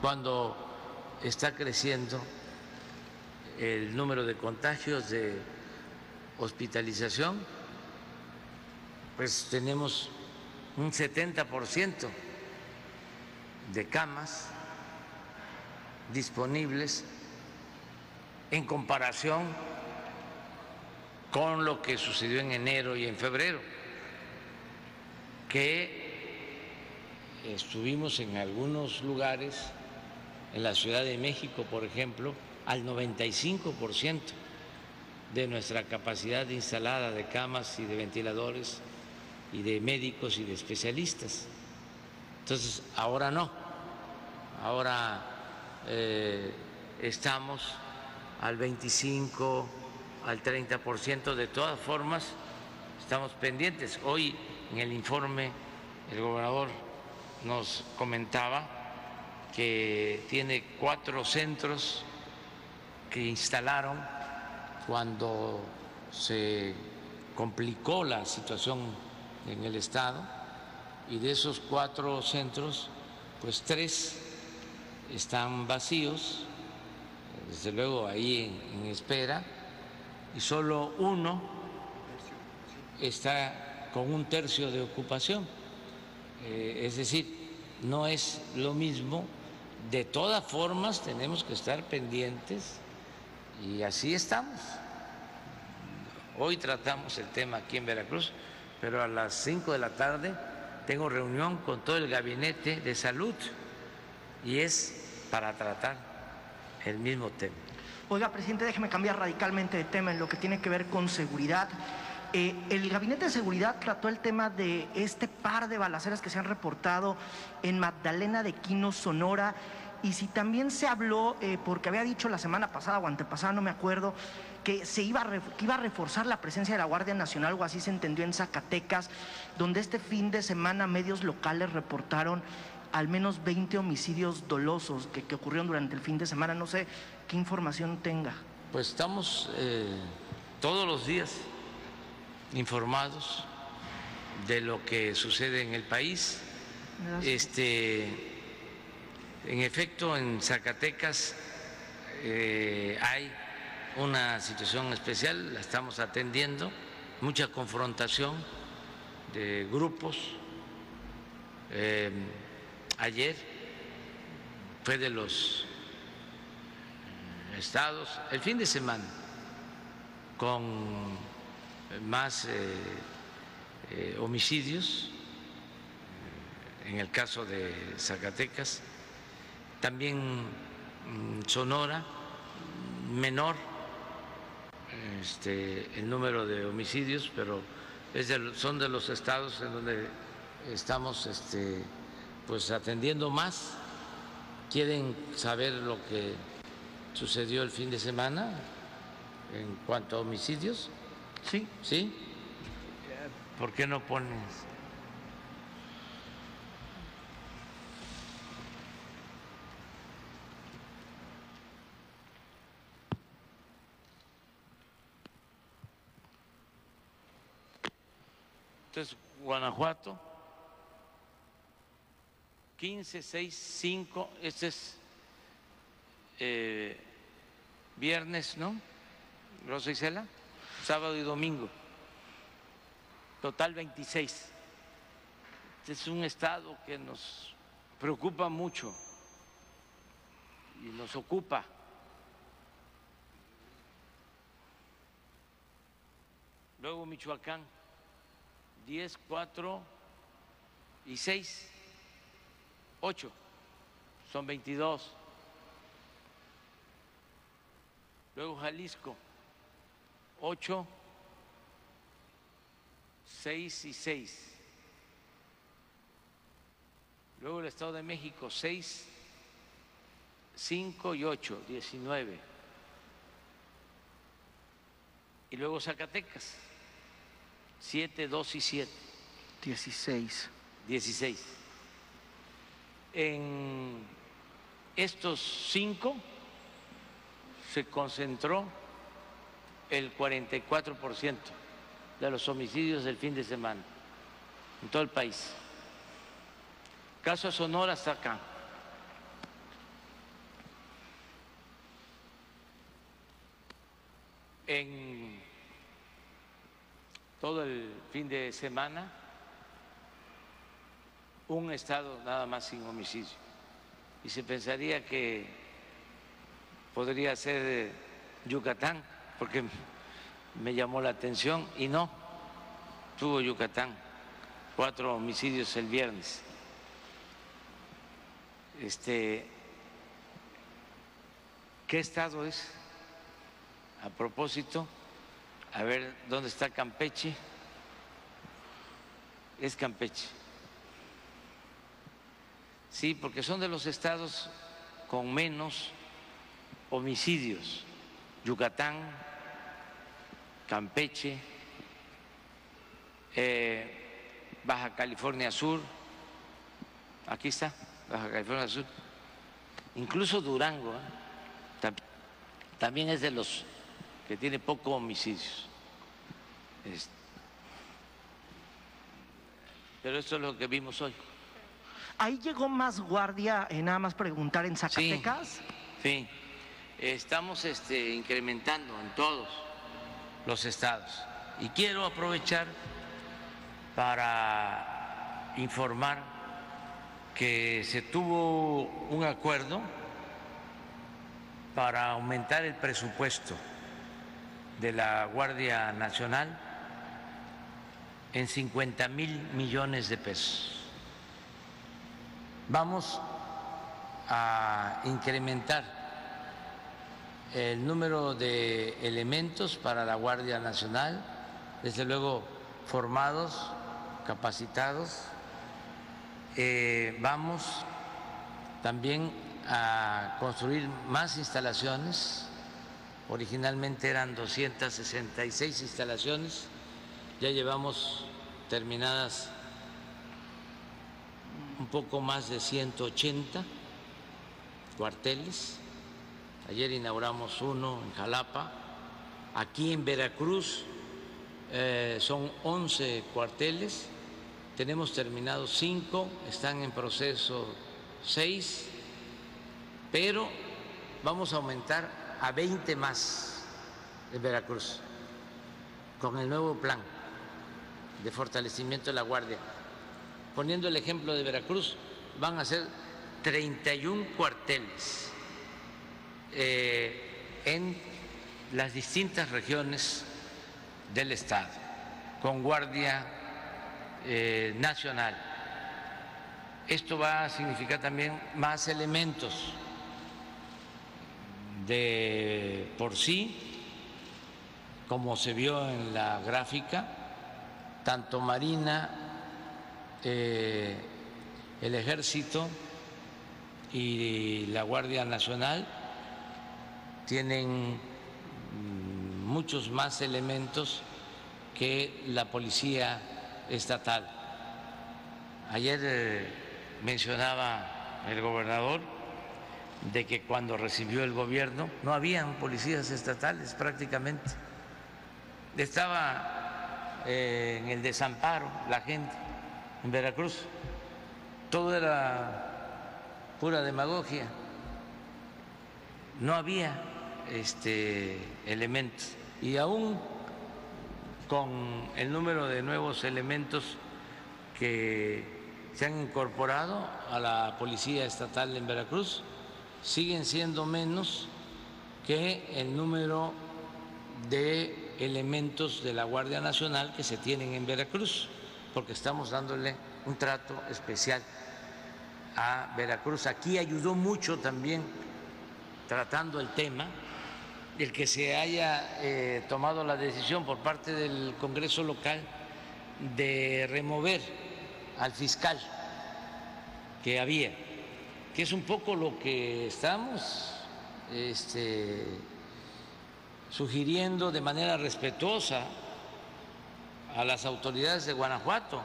cuando está creciendo el número de contagios de hospitalización, pues tenemos un 70% de camas disponibles en comparación con lo que sucedió en enero y en febrero, que estuvimos en algunos lugares, en la Ciudad de México, por ejemplo, al 95% de nuestra capacidad instalada de camas y de ventiladores y de médicos y de especialistas. Entonces, ahora no, ahora eh, estamos al 25, al 30%, de todas formas estamos pendientes. Hoy en el informe el gobernador nos comentaba que tiene cuatro centros que instalaron cuando se complicó la situación en el Estado y de esos cuatro centros, pues tres están vacíos, desde luego ahí en, espera, y solo uno está con un tercio de ocupación. Eh, es decir, no es lo mismo, de todas formas tenemos que estar pendientes y así estamos. Hoy tratamos el tema aquí en Veracruz, pero a las 5 de la tarde tengo reunión con todo el gabinete de salud y es para tratar el mismo tema. Oiga, presidente, déjeme cambiar radicalmente de tema en lo que tiene que ver con seguridad. Eh, el Gabinete de Seguridad trató el tema de este par de balaceras que se han reportado en Magdalena de Quino, Sonora y si también se habló, eh, porque había dicho la semana pasada o antepasada, no me acuerdo, que se iba a, iba a reforzar la presencia de la Guardia Nacional, o así se entendió en Zacatecas, donde este fin de semana medios locales reportaron al menos 20 homicidios dolosos que, ocurrieron durante el fin de semana. No sé qué información tenga. Pues estamos eh, todos los días informados de lo que sucede en el país. Este en efecto, en Zacatecas eh, hay una situación especial, la estamos atendiendo, mucha confrontación de grupos. Eh, ayer fue de los estados, el fin de semana, con más eh, homicidios, en el caso de Zacatecas también mm, Sonora, menor este, el número de homicidios, pero son de los estados en donde estamos este, pues atendiendo más. ¿Quieren saber lo que sucedió el fin de semana en cuanto a homicidios? Sí. ¿Sí? ¿Por qué no pones? es Guanajuato, 15, 6, 5, este es eh, viernes, ¿no? Rosa Isela, sábado y domingo, total 26. Este es un estado que nos preocupa mucho y nos ocupa. Luego Michoacán, 10, 4 y 6, 8, son 22. Luego Jalisco, 8 6 y 6. Luego el Estado de México, 6, 5 y 8, 19. Y luego Zacatecas, 7, 2 y 7. 16. 16. En estos cinco se concentró el 44% de los homicidios del fin de semana en todo el país. Caso Sonora hasta acá. En todo el fin de semana, un estado nada más sin homicidio. Y se pensaría que podría ser Yucatán, porque me llamó la atención y no, tuvo Yucatán cuatro homicidios el viernes. Este, ¿qué estado es? A propósito, a ver dónde está Campeche. Es Campeche. Sí, porque son de los estados con menos homicidios. Yucatán, Campeche, eh, Baja California Sur, aquí está, Baja California Sur, incluso Durango, ¿eh? también es de los que tiene poco homicidios. Pero esto es lo que vimos hoy. ¿Ahí llegó más guardia, en nada más preguntar, en Zacatecas? Sí, estamos este, incrementando en todos los estados. Y quiero aprovechar para informar que se tuvo un acuerdo para aumentar el presupuesto de la Guardia Nacional en 50 mil millones de pesos. Vamos a incrementar el número de elementos para la Guardia Nacional, desde luego formados, capacitados. Eh, vamos también a construir más instalaciones. Originalmente eran 266 instalaciones, ya llevamos terminadas un poco más de 180 cuarteles Ayer inauguramos uno en Jalapa. Aquí en Veracruz eh, son 11 cuarteles. Tenemos terminados 5, están en proceso 6, pero vamos a aumentar a 20 más en Veracruz con el nuevo plan de fortalecimiento de la Guardia. Poniendo el ejemplo de Veracruz, van a ser 31 cuarteles eh, en las distintas regiones del Estado, con Guardia eh, Nacional. Esto va a significar también más elementos de por sí, como se vio en la gráfica, tanto Marina, eh, el Ejército y la Guardia Nacional tienen mm, muchos más elementos que la policía estatal. Ayer eh, mencionaba el gobernador de que cuando recibió el gobierno no habían policías estatales prácticamente. Estaba eh, en el desamparo la gente en Veracruz. Todo era pura demagogia. No había este, elementos. Y aún con el número de nuevos elementos que se han incorporado a la Policía Estatal en Veracruz, siguen siendo menos que el número de elementos de la Guardia Nacional que se tienen en Veracruz, porque estamos dándole un trato especial a Veracruz. Aquí ayudó mucho también tratando el tema el que se haya eh, tomado la decisión por parte del Congreso local de remover al fiscal que había, que es un poco lo que estamos este, sugiriendo de manera respetuosa a las autoridades de Guanajuato,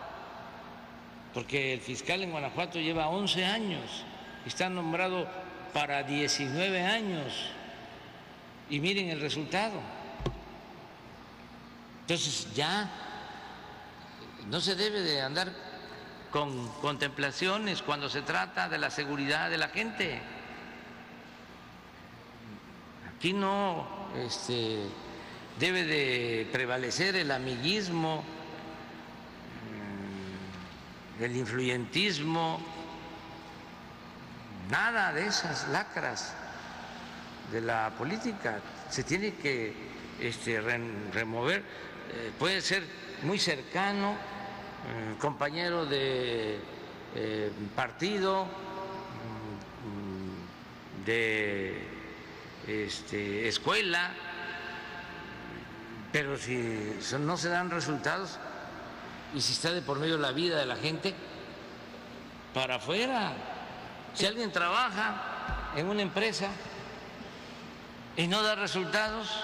porque el fiscal en Guanajuato lleva 11 años, está nombrado para 19 años y miren el resultado. Entonces ya no se debe de andar con contemplaciones cuando se trata de la seguridad de la gente. Aquí no este, debe de prevalecer el amiguismo, mm, el influyentismo, nada de esas lacras de la política. Se tiene que este, remover, eh, puede ser muy cercano, eh, compañero de eh, partido, mm, de este, escuela, pero si no se dan resultados y si está de por medio la vida de la gente, para afuera. Si alguien trabaja en una empresa y no da resultados,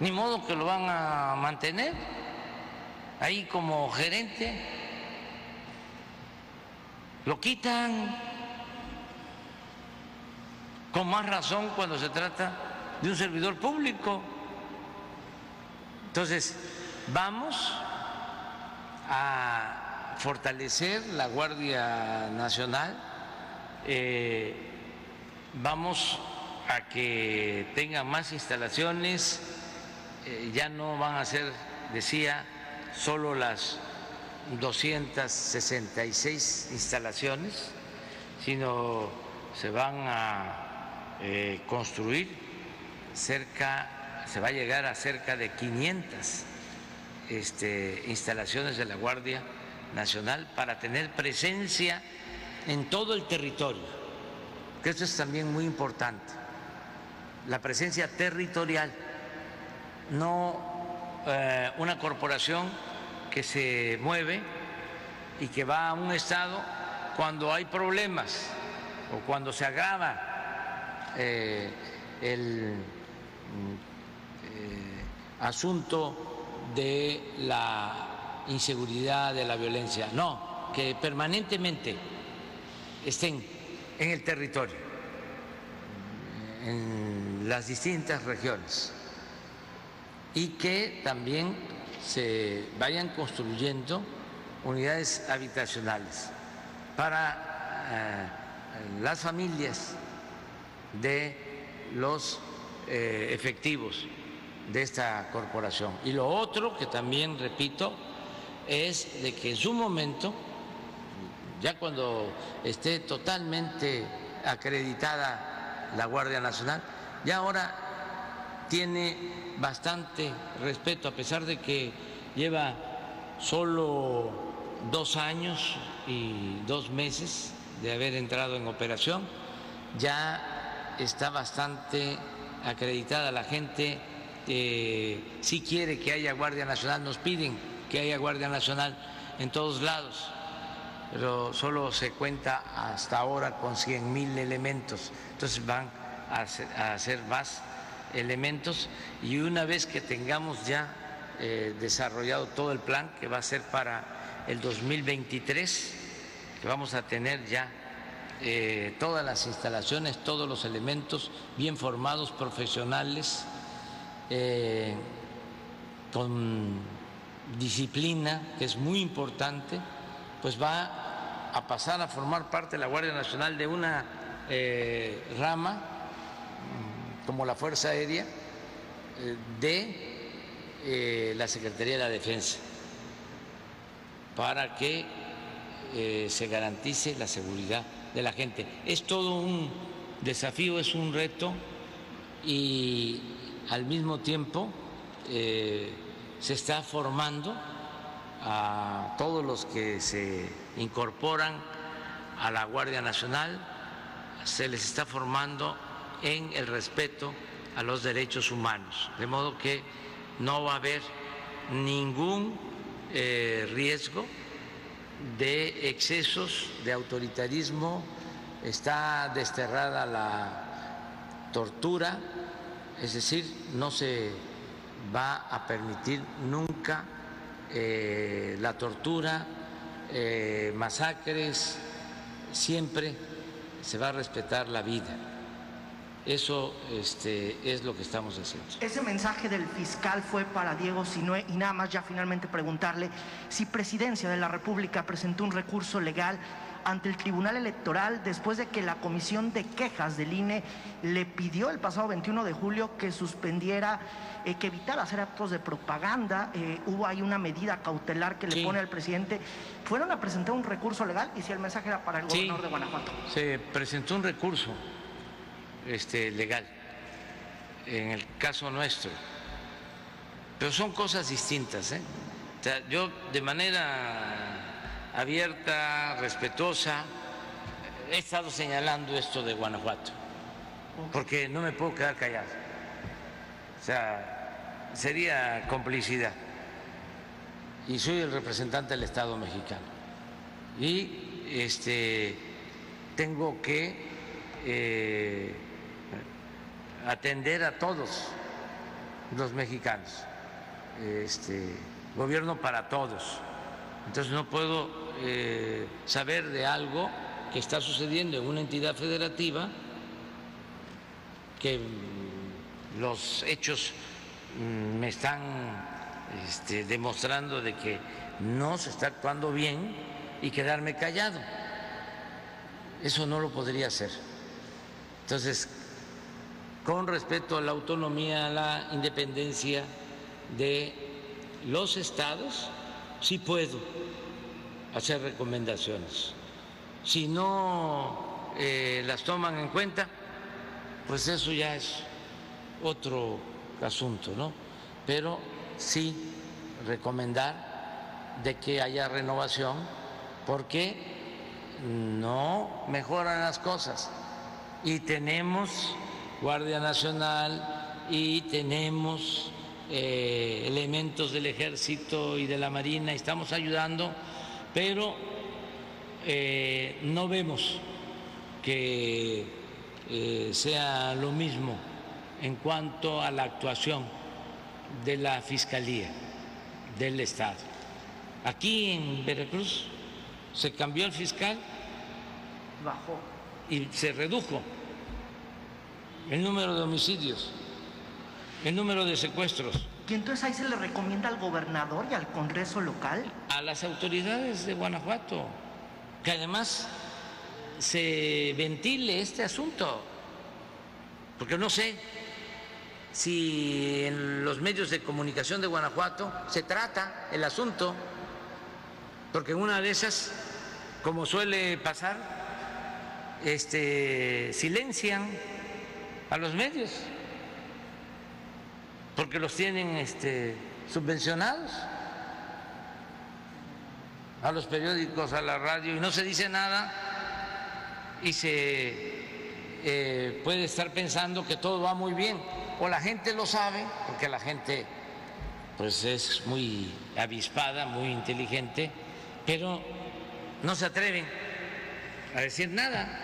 ni modo que lo van a mantener ahí como gerente, lo quitan con más razón cuando se trata de un servidor público. Entonces, vamos a fortalecer la Guardia Nacional, eh, vamos a que tenga más instalaciones, eh, ya no van a ser, decía, solo las 266 instalaciones, sino se van a eh, construir cerca, se va a llegar a cerca de 500 este, instalaciones de la Guardia Nacional para tener presencia en todo el territorio, que esto es también muy importante, la presencia territorial, no eh, una corporación que se mueve y que va a un estado cuando hay problemas o cuando se agrava eh, el mm, eh, asunto de la inseguridad, de la violencia, no, que permanentemente estén en el territorio, en las distintas regiones y que también se vayan construyendo unidades habitacionales para eh, las familias de los eh, efectivos de esta corporación. Y lo otro que también repito es de que en su momento, ya cuando esté totalmente acreditada la Guardia Nacional, ya ahora tiene bastante respeto, a pesar de que lleva solo dos años y dos meses de haber entrado en operación, ya está bastante acreditada. La gente eh, si quiere que haya Guardia Nacional, nos piden que haya Guardia Nacional en todos lados, pero solo se cuenta hasta ahora con 100 mil elementos. Entonces van a hacer, más elementos y una vez que tengamos ya eh, desarrollado todo el plan, que va a ser para el 2023, que vamos a tener ya eh, todas las instalaciones, todos los elementos bien formados, profesionales, eh, con disciplina, que es muy importante, pues va a pasar a formar parte de la Guardia Nacional de una eh, rama mm, como la Fuerza Aérea de la Secretaría de la Defensa para que se garantice la seguridad de la gente. Es todo un desafío, es un reto y al mismo tiempo eh, se está formando a todos los que se incorporan a la Guardia Nacional, se les está formando en el respeto a los derechos humanos, de modo que no va a haber ningún eh, riesgo de excesos de autoritarismo, está desterrada la tortura, es decir, no se va a permitir nunca eh, la tortura, eh, masacres, siempre se va a respetar la vida. Eso este, es lo que estamos haciendo. Ese mensaje del fiscal fue para Diego Sinue y nada más ya finalmente preguntarle si Presidencia de la República presentó un recurso legal ante el Tribunal Electoral después de que la Comisión de Quejas del INE le pidió el pasado 21 de julio que suspendiera, eh, que evitara hacer actos de propaganda. Eh, hubo ahí una medida cautelar que le pone al presidente. ¿Fueron a presentar un recurso legal y si el mensaje era para el gobernador de Guanajuato? Se presentó un recurso este, legal en el caso nuestro, pero son cosas distintas. ¿eh? yo de manera abierta, respetuosa. He estado señalando esto de Guanajuato, porque no me puedo quedar callado. O sea, sería complicidad. Y soy el representante del Estado mexicano. Y este, tengo que eh, atender a todos los mexicanos. Este, gobierno para todos. Entonces no puedo eh, saber de algo que está sucediendo en una entidad federativa, que mm, los hechos mm, me están este, demostrando de que no se está actuando bien y quedarme callado. Eso no lo podría hacer. Entonces, con respecto a la autonomía, a la independencia de los estados, sí puedo hacer recomendaciones. Si no eh, las toman en cuenta, pues eso ya es otro asunto, ¿no? Pero sí recomendar de que haya renovación porque no mejoran las cosas y tenemos Guardia Nacional y tenemos eh, elementos del ejército y de la marina, y estamos ayudando pero eh, no vemos que eh, sea lo mismo en cuanto a la actuación de la Fiscalía del Estado. Aquí en Veracruz se cambió el fiscal, bajó y se redujo el número de homicidios, el número de secuestros. Y entonces ahí se le recomienda al gobernador y al Congreso local. A las autoridades de Guanajuato, que además se ventile este asunto, porque no sé si en los medios de comunicación de Guanajuato se trata el asunto, porque una de esas, como suele pasar, este, silencian a los medios porque los tienen este, subvencionados a los periódicos, a la radio, y no se dice nada y se eh, puede estar pensando que todo va muy bien. O la gente lo sabe, porque la gente pues es muy avispada, muy inteligente, pero no se atreven a decir nada.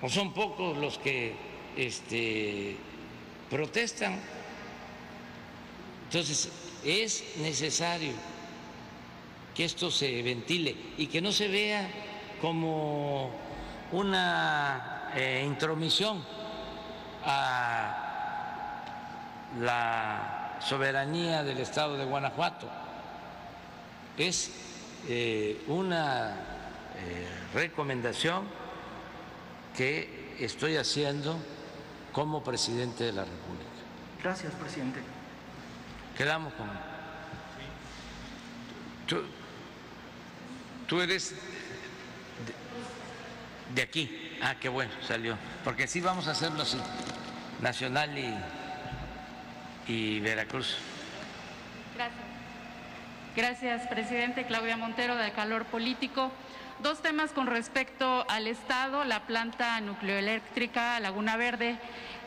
O son pocos los que este, protestan. Entonces, es necesario que esto se ventile y que no se vea como una eh, intromisión a la soberanía del Estado de Guanajuato. Es eh, una eh, recomendación que estoy haciendo como presidente de la República. Gracias, presidente. Quedamos con... Tú, tú eres de, aquí. Ah, qué bueno, salió. Porque sí vamos a hacerlo así, Nacional y, y Veracruz. Gracias. Gracias, presidente. Claudia Montero, de Calor Político. Dos temas con respecto al Estado. La planta nucleoeléctrica Laguna Verde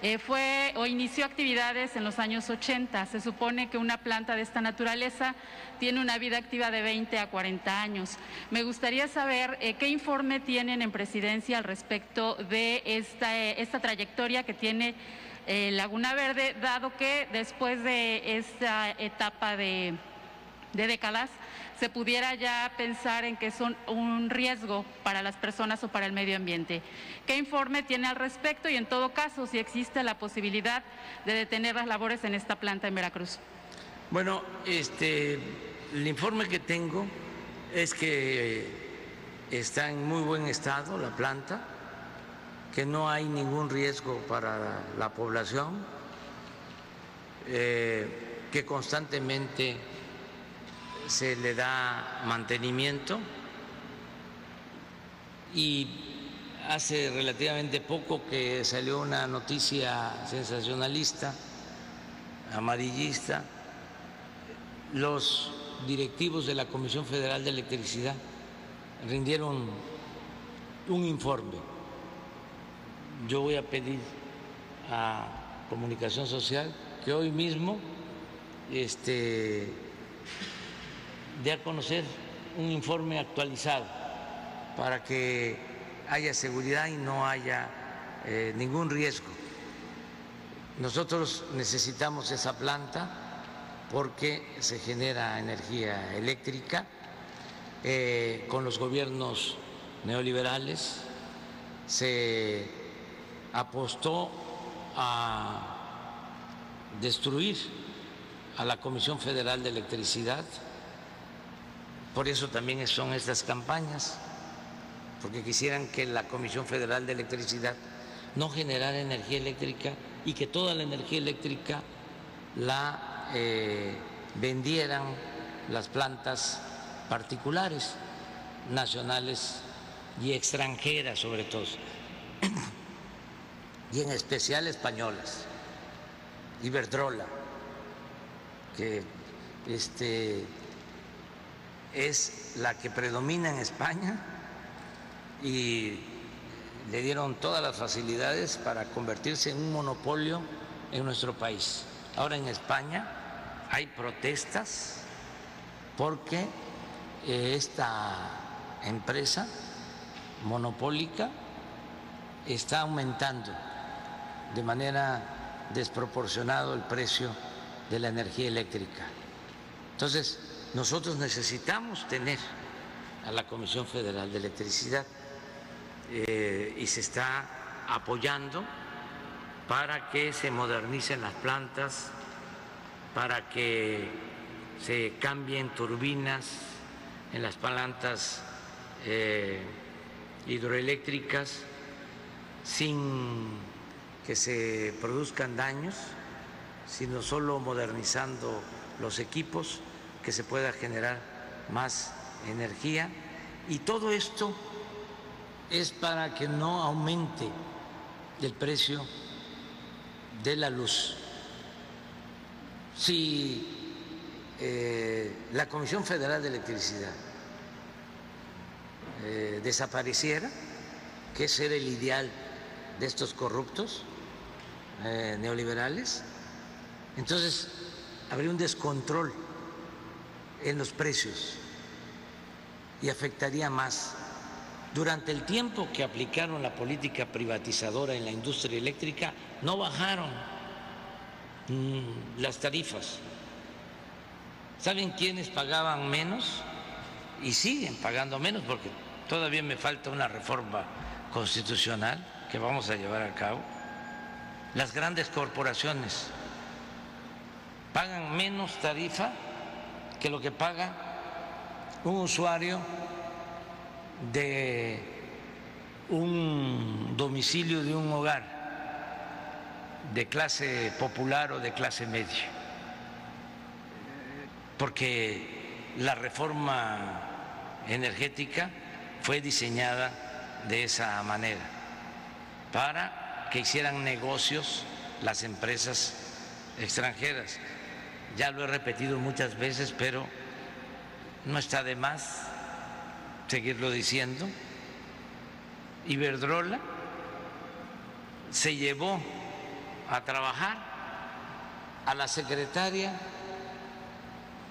eh, fue o inició actividades en los años 80. Se supone que una planta de esta naturaleza tiene una vida activa de 20 a 40 años. Me gustaría saber eh, qué informe tienen en presidencia al respecto de esta, eh, esta trayectoria que tiene Laguna Verde, dado que después de esta etapa de de décadas, se pudiera ya pensar en que son un riesgo para las personas o para el medio ambiente. ¿Qué informe tiene al respecto y en todo caso si existe la posibilidad de detener las labores en esta planta en Veracruz? Bueno, este, el informe que tengo es que está en muy buen estado la planta, que no hay ningún riesgo para la población, eh, que constantemente se le da mantenimiento y hace relativamente poco que salió una noticia sensacionalista, amarillista, los directivos de la Comisión Federal de Electricidad rindieron un informe. Yo voy a pedir a Comunicación Social que hoy mismo este, de a conocer un informe actualizado. Para que haya seguridad y no haya eh, ningún riesgo. Nosotros necesitamos esa planta porque se genera energía eléctrica eh, con los gobiernos neoliberales, se apostó a destruir a la Comisión Federal de Electricidad, por eso también son estas campañas, porque quisieran que la Comisión Federal de Electricidad no generara energía eléctrica y que toda la energía eléctrica la eh, vendieran las plantas particulares, nacionales y extranjeras sobre todo, [CLEARS THROAT] y en especial españolas, Iberdrola, que este, es la que predomina en España y le dieron todas las facilidades para convertirse en un monopolio en nuestro país. Ahora en España hay protestas porque eh, esta empresa monopólica está aumentando de manera desproporcionada el precio de la energía eléctrica. Entonces, nosotros necesitamos tener a la Comisión Federal de Electricidad eh, y se está apoyando para que se modernicen las plantas, para que se cambien turbinas en las plantas eh, hidroeléctricas sin que se produzcan daños, sino solo modernizando los equipos que se pueda generar más energía y todo esto es para que no aumente el precio de la luz. Si eh, la Comisión Federal de Electricidad eh, desapareciera, que ese era el ideal de estos corruptos eh, neoliberales, entonces habría un descontrol en los precios y afectaría más. Durante el tiempo que aplicaron la política privatizadora en la industria eléctrica, no bajaron mm, las tarifas. ¿Saben quiénes pagaban menos? Y siguen pagando menos porque todavía me falta una reforma constitucional que vamos a llevar a cabo. Las grandes corporaciones pagan menos tarifa que lo que paga un usuario de un domicilio de un hogar de clase popular o de clase media, porque la reforma energética fue diseñada de esa manera, para que hicieran negocios las empresas extranjeras ya lo he repetido muchas veces, pero no está de más seguirlo diciendo, Iberdrola se llevó a trabajar a la secretaria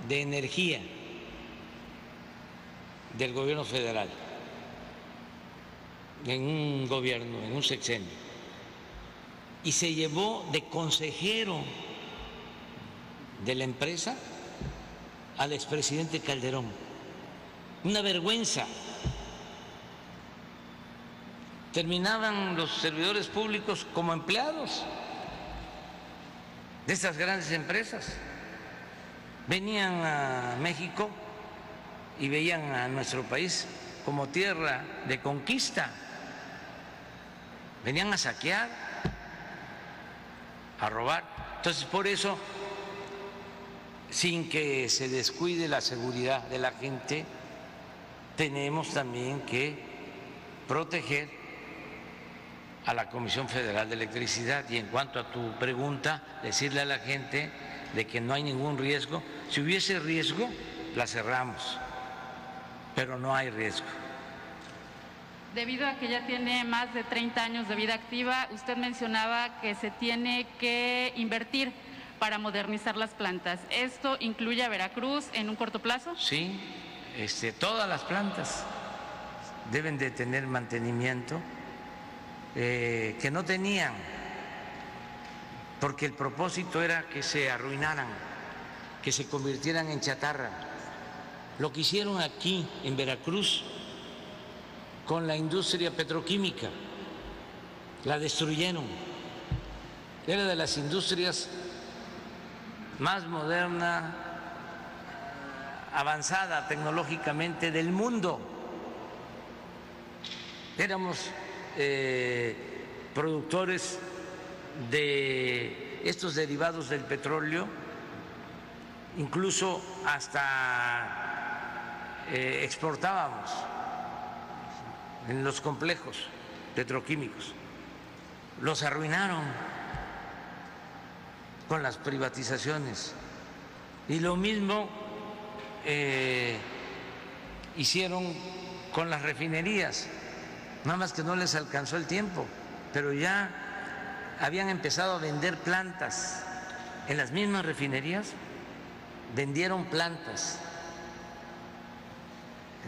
de Energía del gobierno federal en un gobierno, en un sexenio, y se llevó de consejero de la empresa al expresidente Calderón. Una vergüenza. Terminaban los servidores públicos como empleados de estas grandes empresas. Venían a México y veían a nuestro país como tierra de conquista. Venían a saquear, a robar. Entonces, por eso, sin que se descuide la seguridad de la gente, tenemos también que proteger a la Comisión Federal de Electricidad. Y en cuanto a tu pregunta, decirle a la gente de que no hay ningún riesgo. Si hubiese riesgo, la cerramos, pero no hay riesgo. Debido a que ya tiene más de 30 años de vida activa, usted mencionaba que se tiene que invertir para modernizar las plantas. ¿Esto incluye a Veracruz en un corto plazo? Sí, este, todas las plantas deben de tener mantenimiento eh, que no tenían, porque el propósito era que se arruinaran, que se convirtieran en chatarra. Lo que hicieron aquí en Veracruz con la industria petroquímica, la destruyeron. Era de las industrias más moderna, avanzada tecnológicamente del mundo. Éramos eh, productores de estos derivados del petróleo, incluso hasta eh, exportábamos en los complejos petroquímicos. Los arruinaron con las privatizaciones. Y lo mismo eh, hicieron con las refinerías, nada más que no les alcanzó el tiempo, pero ya habían empezado a vender plantas en las mismas refinerías, vendieron plantas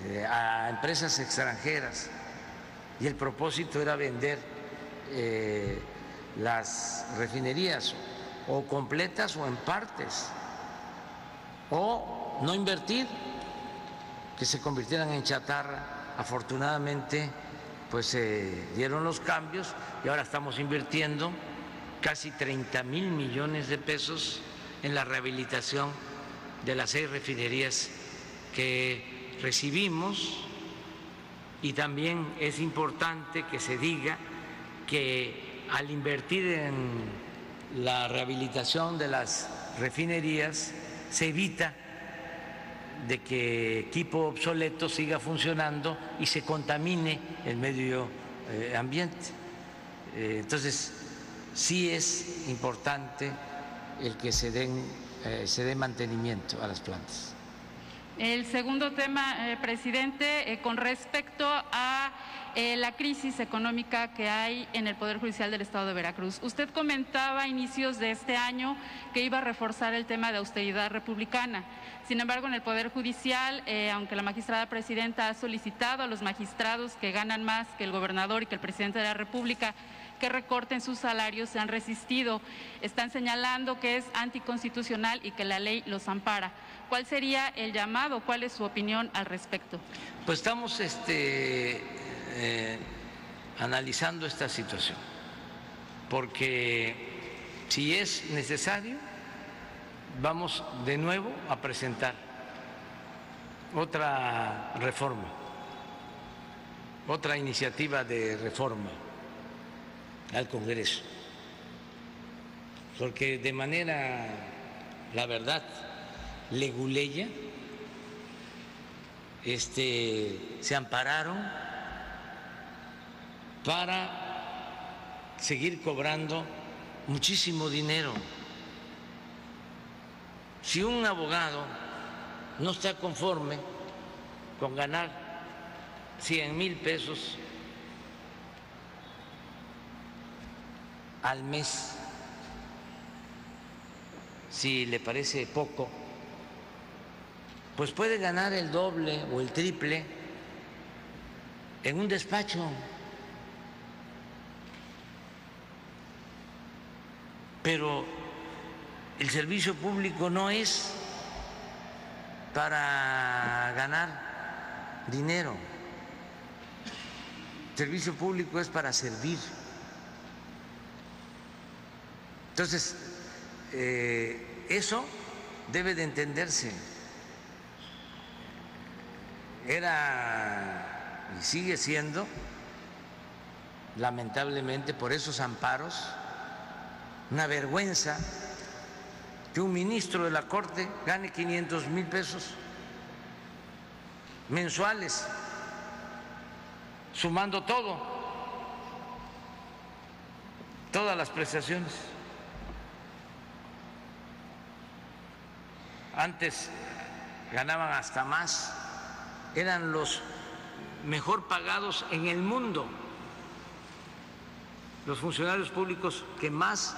eh, a empresas extranjeras. Y el propósito era vender eh, las refinerías o completas o en partes, o no invertir, que se convirtieran en chatarra. Afortunadamente, pues se dieron los cambios y ahora estamos invirtiendo casi 30 mil millones de pesos en la rehabilitación de las seis refinerías que recibimos y también es importante que se diga que al invertir en la rehabilitación de las refinerías se evita de que equipo obsoleto siga funcionando y se contamine el medio eh, ambiente. Eh, entonces, sí es importante el que se, den, eh, se dé mantenimiento a las plantas. El segundo tema, presidente, con respecto a eh, la crisis económica que hay en el Poder Judicial del Estado de Veracruz. Usted comentaba a inicios de este año que iba a reforzar el tema de austeridad republicana. Sin embargo, en el Poder Judicial, eh, aunque la magistrada presidenta ha solicitado a los magistrados que ganan más que el gobernador y que el presidente de la República que recorten sus salarios se han resistido. Están señalando que es anticonstitucional y que la ley los ampara. ¿Cuál sería el llamado? ¿Cuál es su opinión al respecto? Pues estamos este, eh, analizando esta situación, porque si es necesario, vamos de nuevo a presentar otra reforma, otra iniciativa de reforma al Congreso, porque de manera, la verdad, leguleya, este, se ampararon para seguir cobrando muchísimo dinero. Si un abogado no está conforme con ganar 100 mil pesos al mes, si le parece poco, pues puede ganar el doble o el triple en un despacho. Pero el servicio público no es para ganar dinero. El servicio público es para servir. Entonces, eh, eso debe de entenderse. Era y sigue siendo, lamentablemente, por esos amparos, una vergüenza que un ministro de la Corte gane 500 mil pesos mensuales, sumando todo, todas las prestaciones. Antes ganaban hasta más, eran los mejor pagados en el mundo, los funcionarios públicos que más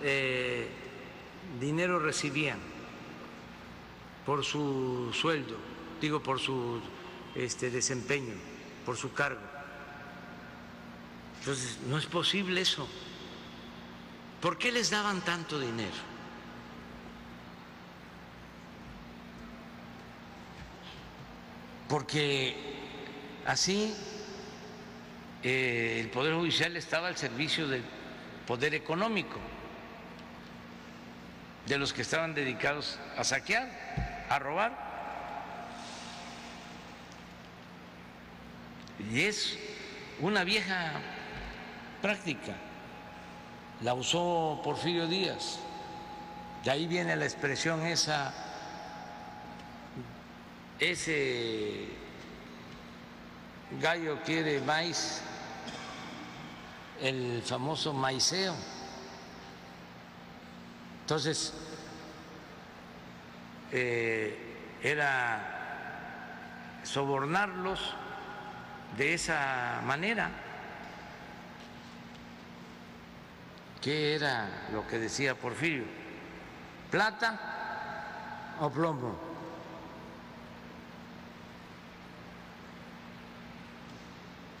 eh, dinero recibían por su sueldo, digo por su este, desempeño, por su cargo. Entonces, no es posible eso. ¿Por qué les daban tanto dinero? Porque así eh, el Poder Judicial estaba al servicio del poder económico de los que estaban dedicados a saquear, a robar. Y es una vieja práctica, la usó Porfirio Díaz, de ahí viene la expresión esa, ese gallo quiere maíz, el famoso maiceo. Entonces, eh, era sobornarlos de esa manera. ¿Qué era lo que decía Porfirio? ¿Plata o plomo?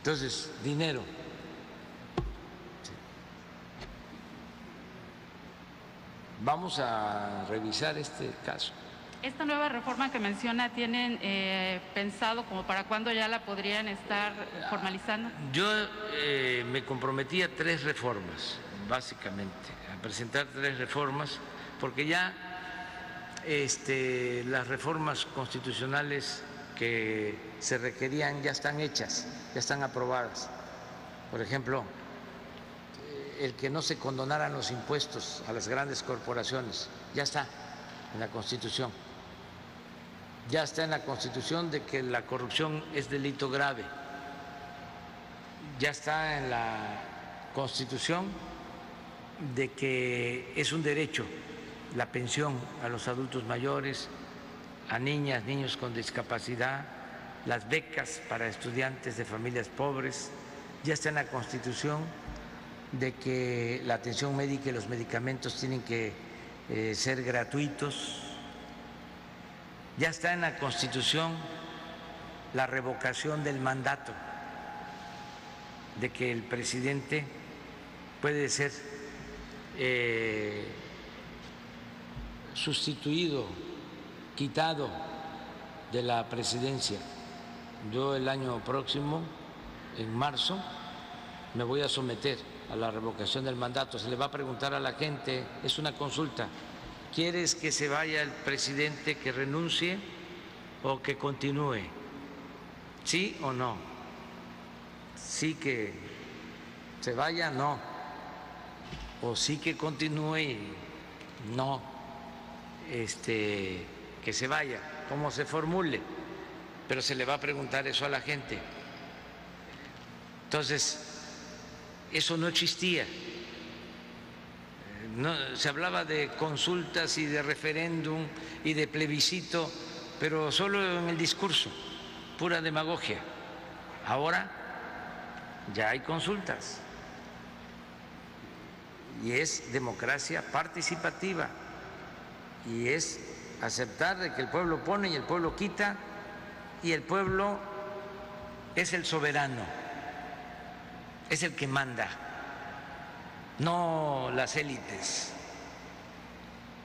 Entonces, dinero. Vamos a revisar este caso. Esta nueva reforma que menciona, ¿tienen eh, pensado como para cuándo ya la podrían estar formalizando? Yo eh, me comprometí a tres reformas, básicamente, a presentar tres reformas, porque ya este, las reformas constitucionales que se requerían ya están hechas, ya están aprobadas. Por ejemplo, el que no se condonaran los impuestos a las grandes corporaciones, ya está en la Constitución. Ya está en la Constitución de que la corrupción es delito grave. Ya está en la Constitución de que es un derecho la pensión a los adultos mayores, a niñas, niños con discapacidad, las becas para estudiantes de familias pobres. Ya está en la Constitución de que la atención médica y los medicamentos tienen que eh, ser gratuitos. Ya está en la Constitución la revocación del mandato, de que el presidente puede ser eh, sustituido, quitado de la presidencia. Yo el año próximo, en marzo, me voy a someter a la revocación del mandato. Se le va a preguntar a la gente, es una consulta, ¿quieres que se vaya el presidente que renuncie o que continúe? ¿Sí o no? Sí que se vaya, no. O sí que continúe, no. Este, que se vaya, como se formule. Pero se le va a preguntar eso a la gente. Entonces, eso no existía. No, se hablaba de consultas y de referéndum y de plebiscito pero solo en el discurso, pura demagogia. Ahora ya hay consultas y es democracia participativa y es aceptar de que el pueblo pone y el pueblo quita y el pueblo es el soberano, es el que manda, no las élites,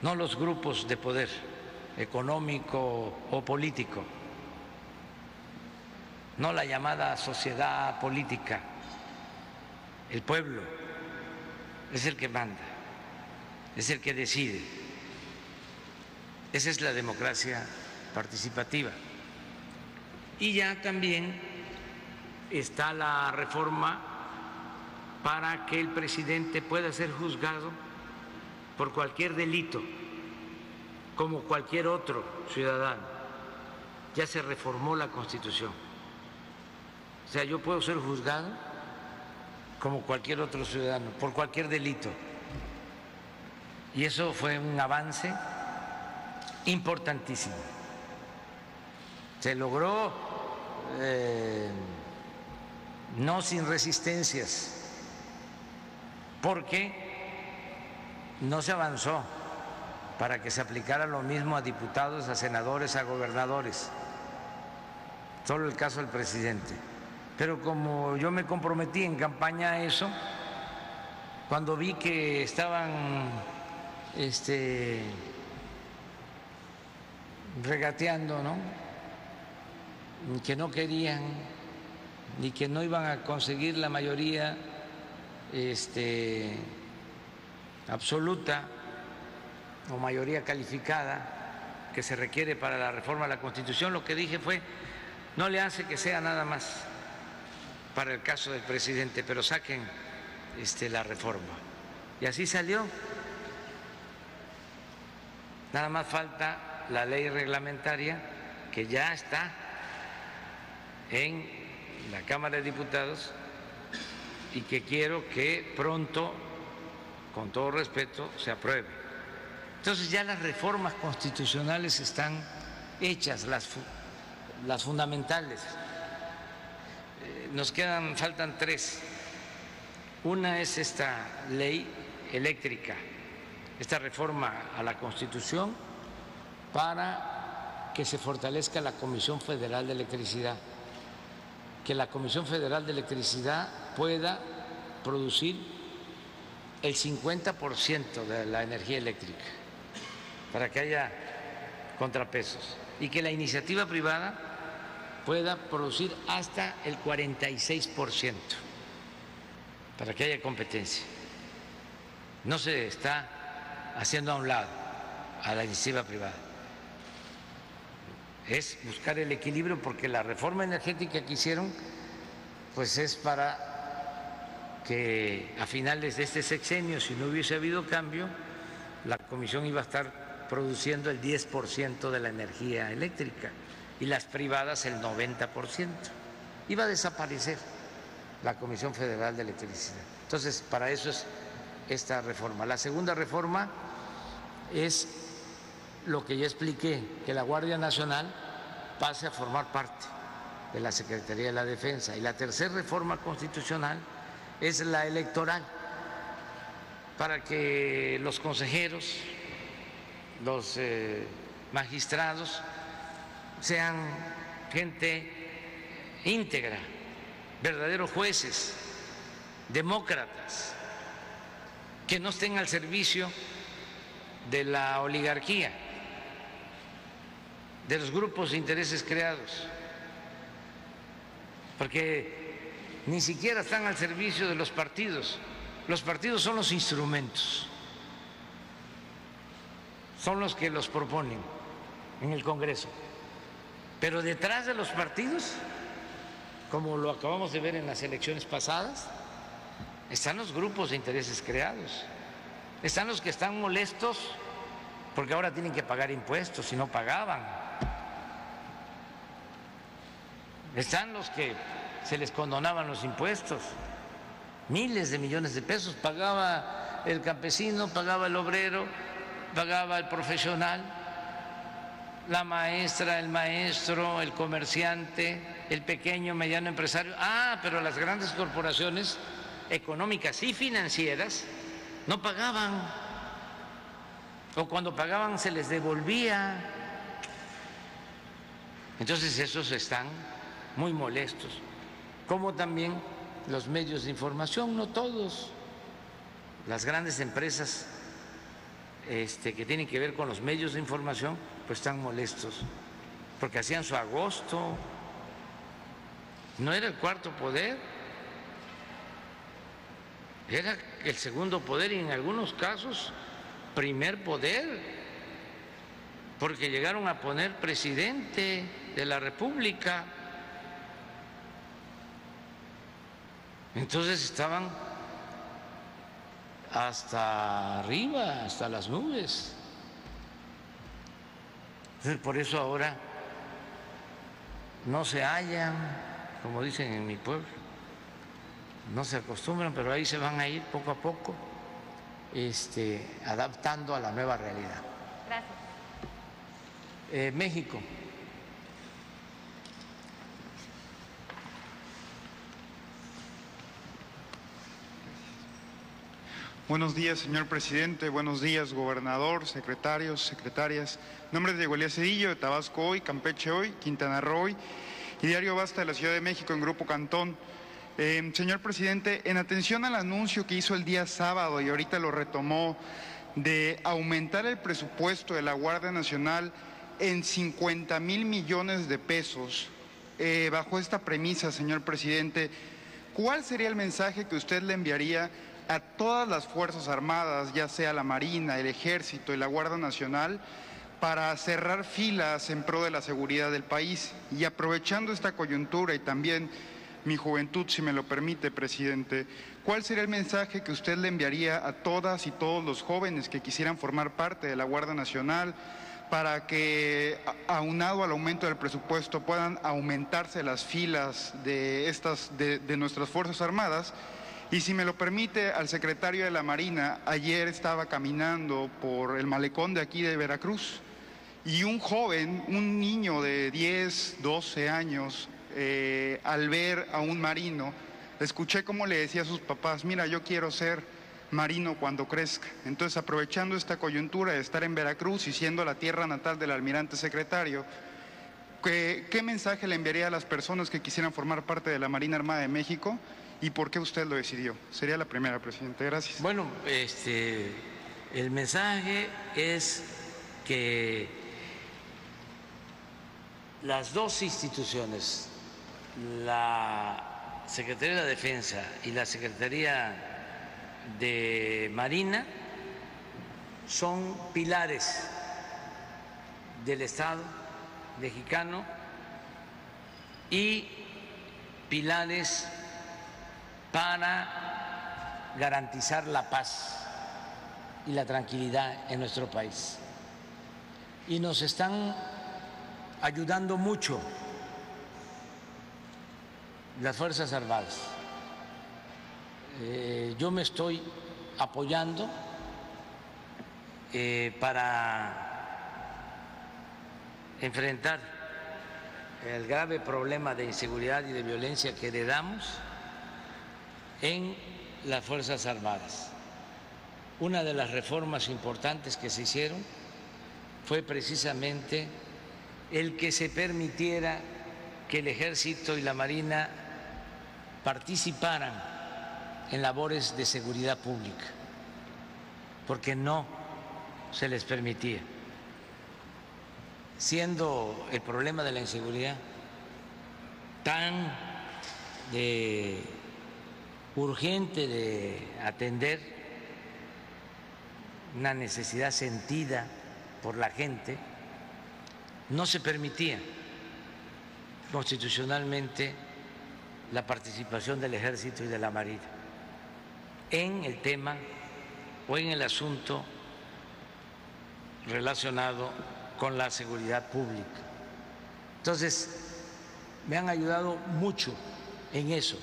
no los grupos de poder económico o político, no la llamada sociedad política, el pueblo es el que manda, es el que decide. Esa es la democracia participativa. Y ya también está la reforma para que el presidente pueda ser juzgado por cualquier delito, como cualquier otro ciudadano. Ya se reformó la Constitución. O sea, yo puedo ser juzgado como cualquier otro ciudadano, por cualquier delito. Y eso fue un avance importantísimo. Se logró eh, no sin resistencias, porque no se avanzó para que se aplicara lo mismo a diputados, a senadores, a gobernadores. Solo el caso del presidente. Pero como yo me comprometí en campaña a eso, cuando vi que estaban este, regateando, ¿no? Que no querían ni que no iban a conseguir la mayoría este, absoluta o mayoría calificada que se requiere para la reforma de la Constitución, lo que dije fue, no le hace que sea nada más para el caso del presidente, pero saquen este, la reforma. Y así salió. Nada más falta la ley reglamentaria que ya está en la Cámara de Diputados y que quiero que pronto, con todo respeto, se apruebe. Entonces ya las reformas constitucionales están hechas, las, las fundamentales. Eh, nos quedan, faltan tres. Una es esta ley eléctrica, esta reforma a la Constitución para que se fortalezca la Comisión Federal de Electricidad que la Comisión Federal de Electricidad pueda producir el 50% de la energía eléctrica para que haya contrapesos y que la iniciativa privada pueda producir hasta el 46% para que haya competencia. No se está haciendo a un lado a la iniciativa privada es buscar el equilibrio porque la reforma energética que hicieron pues es para que a finales de este sexenio, si no hubiese habido cambio, la comisión iba a estar produciendo el 10% de la energía eléctrica y las privadas el 90%. Iba a desaparecer la Comisión Federal de Electricidad. Entonces, para eso es esta reforma. La segunda reforma es lo que ya expliqué, que la Guardia Nacional pase a formar parte de la Secretaría de la Defensa. Y la tercera reforma constitucional es la electoral, para que los consejeros, los eh, magistrados sean gente íntegra, verdaderos jueces, demócratas, que no estén al servicio de la oligarquía de los grupos de intereses creados, porque ni siquiera están al servicio de los partidos. Los partidos son los instrumentos, son los que los proponen en el Congreso. Pero detrás de los partidos, como lo acabamos de ver en las elecciones pasadas, están los grupos de intereses creados, están los que están molestos porque ahora tienen que pagar impuestos si no pagaban Están los que se les condonaban los impuestos, miles de millones de pesos, pagaba el campesino, pagaba el obrero, pagaba el profesional, la maestra, el maestro, el comerciante, el pequeño, mediano empresario. Ah, pero las grandes corporaciones económicas y financieras no pagaban. O cuando pagaban se les devolvía. Entonces esos están muy molestos. Como también los medios de información, no todos. Las grandes empresas este, que tienen que ver con los medios de información, pues están molestos, porque hacían su agosto, no era el cuarto poder, era el segundo poder y en algunos casos primer poder, porque llegaron a poner presidente de la República. Entonces estaban hasta arriba, hasta las nubes. por eso ahora no se hallan, como dicen en mi pueblo, no se acostumbran, pero ahí se van a ir poco a poco, este, adaptando a la nueva realidad. Gracias. Eh, México. Buenos días, señor presidente. Buenos días, gobernador, secretarios, secretarias. nombre es Diego Elías Cedillo, de Tabasco hoy, Campeche hoy, Quintana Roo hoy y Diario Basta de la Ciudad de México en Grupo Cantón. Eh, señor presidente, en atención al anuncio que hizo el día sábado y ahorita lo retomó de aumentar el presupuesto de la Guardia Nacional en 50 mil millones de pesos, eh, bajo esta premisa, señor presidente, ¿cuál sería el mensaje que usted le enviaría a todas las Fuerzas Armadas, ya sea la Marina, el Ejército y la Guardia Nacional, para cerrar filas en pro de la seguridad del país. Y aprovechando esta coyuntura y también mi juventud, si me lo permite, presidente, ¿cuál sería el mensaje que usted le enviaría a todas y todos los jóvenes que quisieran formar parte de la Guardia Nacional para que, aunado al aumento del presupuesto, puedan aumentarse las filas de, estas, de nuestras Fuerzas Armadas? Y si me lo permite, al secretario de la Marina, ayer estaba caminando por el malecón de aquí de Veracruz y un joven, un niño de 10, 12 años, eh, al ver a un marino, escuché cómo le decía a sus papás, mira, yo quiero ser marino cuando crezca. Entonces, aprovechando esta coyuntura de estar en Veracruz y siendo la tierra natal del almirante secretario, ¿qué, qué mensaje le enviaría a las personas que quisieran formar parte de la Marina Armada de México? Y por qué usted lo decidió. Sería la primera, presidente. Gracias. Bueno, este, el mensaje es que las dos instituciones, la Secretaría de Defensa y la Secretaría de Marina, son pilares del Estado mexicano y pilares para garantizar la paz y la tranquilidad en nuestro país. Y nos están ayudando mucho las Fuerzas Armadas. Eh, yo me estoy apoyando eh, para enfrentar el grave problema de inseguridad y de violencia que heredamos en las Fuerzas Armadas. Una de las reformas importantes que se hicieron fue precisamente el que se permitiera que el ejército y la marina participaran en labores de seguridad pública, porque no se les permitía. Siendo el problema de la inseguridad tan de urgente de atender una necesidad sentida por la gente, no se permitía constitucionalmente la participación del ejército y de la marina en el tema o en el asunto relacionado con la seguridad pública. Entonces, me han ayudado mucho en eso.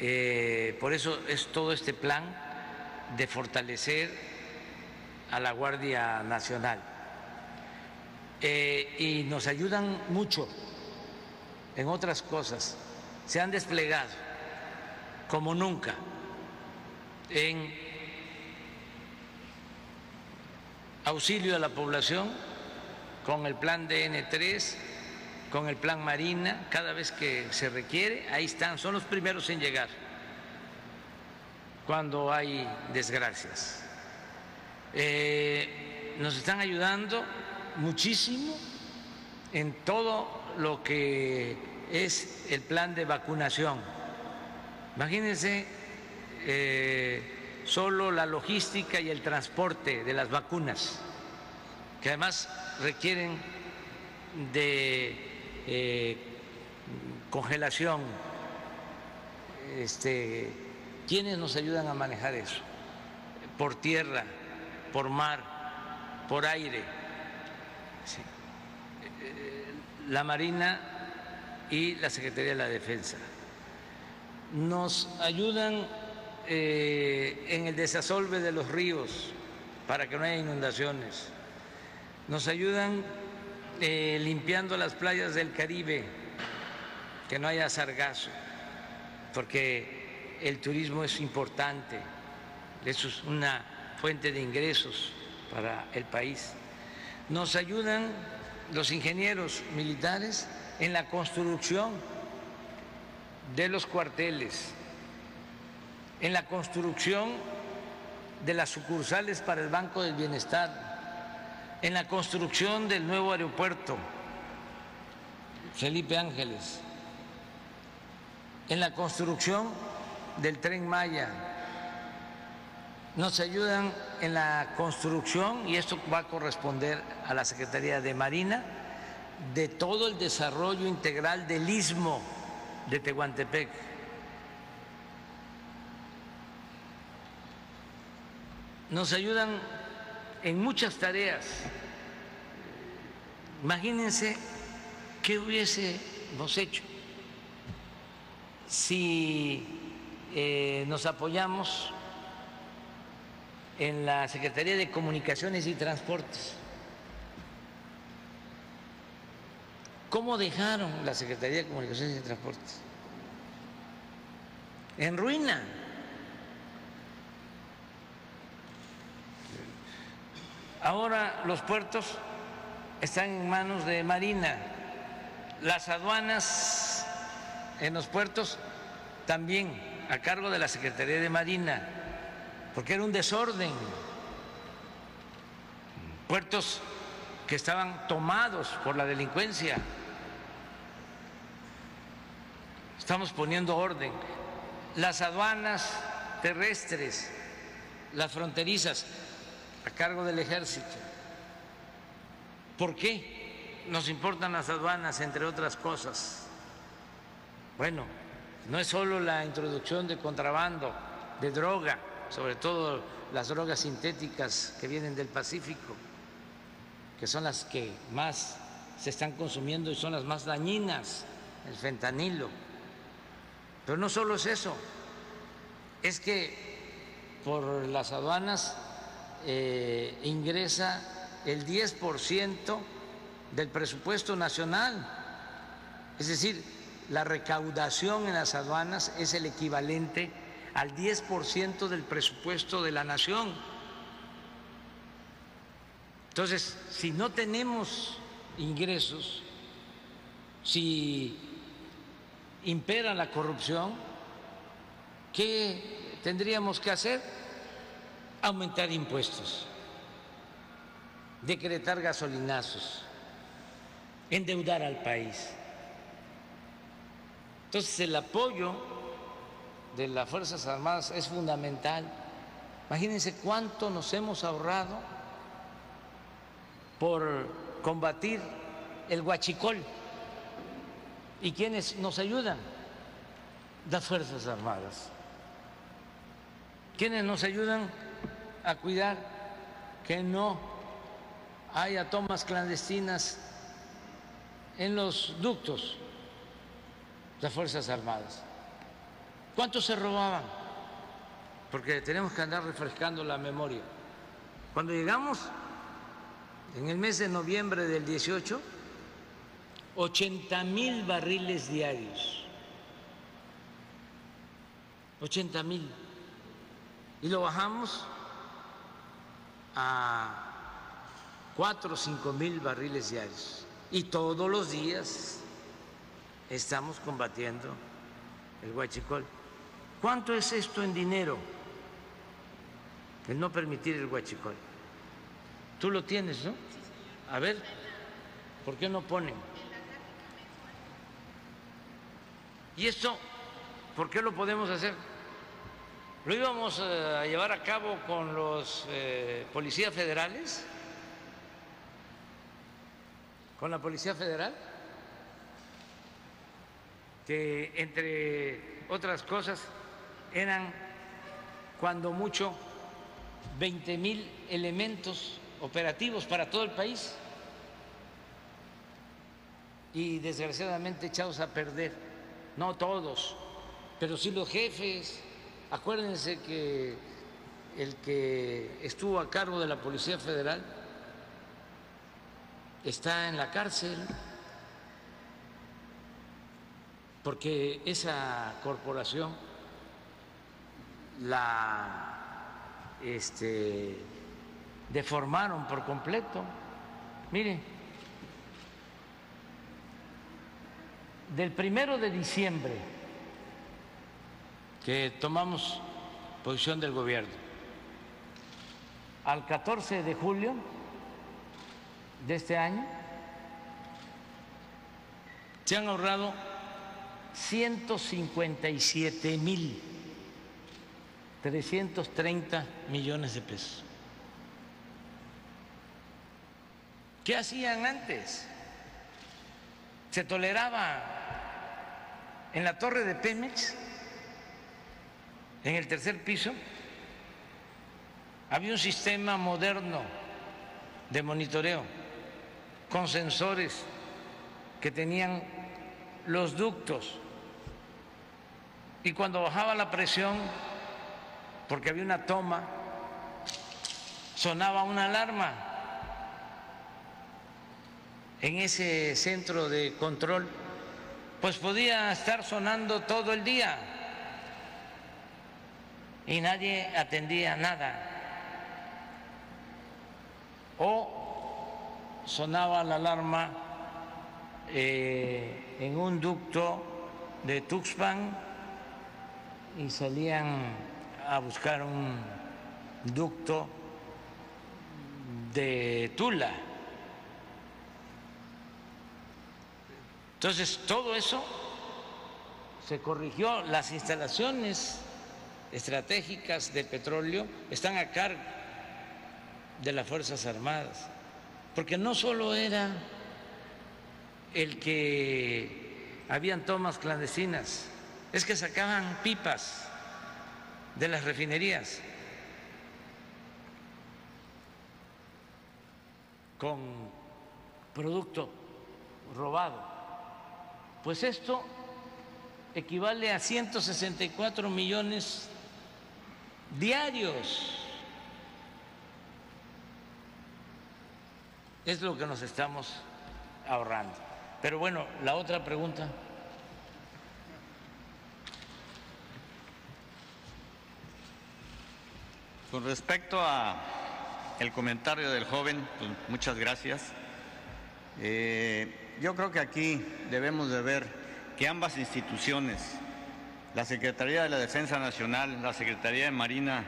Eh, por eso es todo este plan de fortalecer a la Guardia Nacional. eh, y nos ayudan mucho en otras cosas. Se han desplegado como nunca en auxilio a la población con el plan DN3, con el plan Marina, cada vez que se requiere, ahí están, son los primeros en llegar cuando hay desgracias. Eh, nos están ayudando muchísimo en todo lo que es el plan de vacunación. Imagínense eh, solo la logística y el transporte de las vacunas, que además requieren de eh, congelación. Este, ¿Quiénes nos ayudan a manejar eso? Por tierra, por mar, por aire. La Marina y la Secretaría de la Defensa. Nos ayudan eh, en el desasolve de los ríos para que no haya inundaciones. Nos ayudan eh, limpiando las playas del Caribe, que no haya sargazo, porque el turismo es importante, es una fuente de ingresos para el país. Nos ayudan los ingenieros militares en la construcción de los cuarteles, en la construcción de las sucursales para el Banco del Bienestar, en la construcción del nuevo aeropuerto. Felipe Ángeles, en la construcción del tren Maya, nos ayudan en la construcción, y esto va a corresponder a la Secretaría de Marina, de todo el desarrollo integral del istmo de Tehuantepec. Nos ayudan en muchas tareas. Imagínense qué hubiésemos hecho si eh, nos apoyamos en la Secretaría de Comunicaciones y Transportes. ¿Cómo dejaron la Secretaría de Comunicaciones y Transportes? En ruina. Ahora los puertos están en manos de Marina. Las aduanas en los puertos también a cargo de la Secretaría de Marina porque era un desorden. Puertos que estaban tomados por la delincuencia. Estamos poniendo orden. Las aduanas terrestres, las fronterizas, a cargo del ejército. ¿Por qué nos importan las aduanas, entre otras cosas? Bueno, no es solo la introducción de contrabando, de droga, sobre todo las drogas sintéticas que vienen del Pacífico, que son las que más se están consumiendo y son las más dañinas, el fentanilo. Pero no solo es eso, es que por las aduanas eh, ingresa el 10% del presupuesto nacional. Es decir, la recaudación en las aduanas es el equivalente al 10% del presupuesto de la nación. Entonces, si no tenemos ingresos, si impera la corrupción, ¿qué tendríamos que hacer? Aumentar impuestos, decretar gasolinazos, endeudar al país. Entonces, el apoyo de las Fuerzas Armadas es fundamental. Imagínense cuánto nos hemos ahorrado por combatir el huachicol. ¿Y quiénes nos ayudan? Las Fuerzas Armadas. ¿Quiénes nos ayudan a cuidar que no haya tomas clandestinas en los ductos? Las Fuerzas Armadas. ¿Cuántos se robaban? Porque tenemos que andar refrescando la memoria. Cuando llegamos en el mes de noviembre del 18, 80 mil barriles diarios. 80 mil. Y lo bajamos a 4 o 5 mil barriles diarios. Y todos los días estamos combatiendo el huachicol. ¿Cuánto es esto en dinero? El no permitir el huachicol. Tú lo tienes, ¿no? A ver, ¿por qué no ponen? ¿Y esto por qué lo podemos hacer? Lo íbamos eh, a llevar a cabo con los eh, policías federales, con la Policía Federal, que entre otras cosas eran cuando mucho 20 mil elementos operativos para todo el país. Y desgraciadamente echados a perder, no todos, pero sí los jefes. Acuérdense que el que estuvo a cargo de la Policía Federal está en la cárcel porque esa corporación la este, deformaron por completo. Miren, del primero de diciembre que tomamos posición del gobierno al 14 de julio de este año se han ahorrado 157 mil 330 millones de pesos. ¿Qué hacían antes? Se toleraba en la torre de Pemex, en el tercer piso, había un sistema moderno de monitoreo con sensores que tenían los ductos. Y cuando bajaba la presión, porque había una toma, sonaba una alarma. En ese centro de control, pues podía estar sonando todo el día y nadie atendía nada. O sonaba la alarma eh, en un ducto de Tuxpan y salían a buscar un ducto de Tula. Entonces, todo eso se corrigió. Las instalaciones estratégicas de petróleo están a cargo de las Fuerzas Armadas, porque no solo era el que habían tomas clandestinas, es que sacaban pipas de las refinerías con producto robado. Pues esto equivale a 164 millones diarios. Es lo que nos estamos ahorrando. Pero bueno, la otra pregunta. Con respecto a el comentario del joven, pues, muchas gracias. Eh, yo creo que aquí debemos de ver que ambas instituciones, la Secretaría de la Defensa Nacional, la Secretaría de Marina,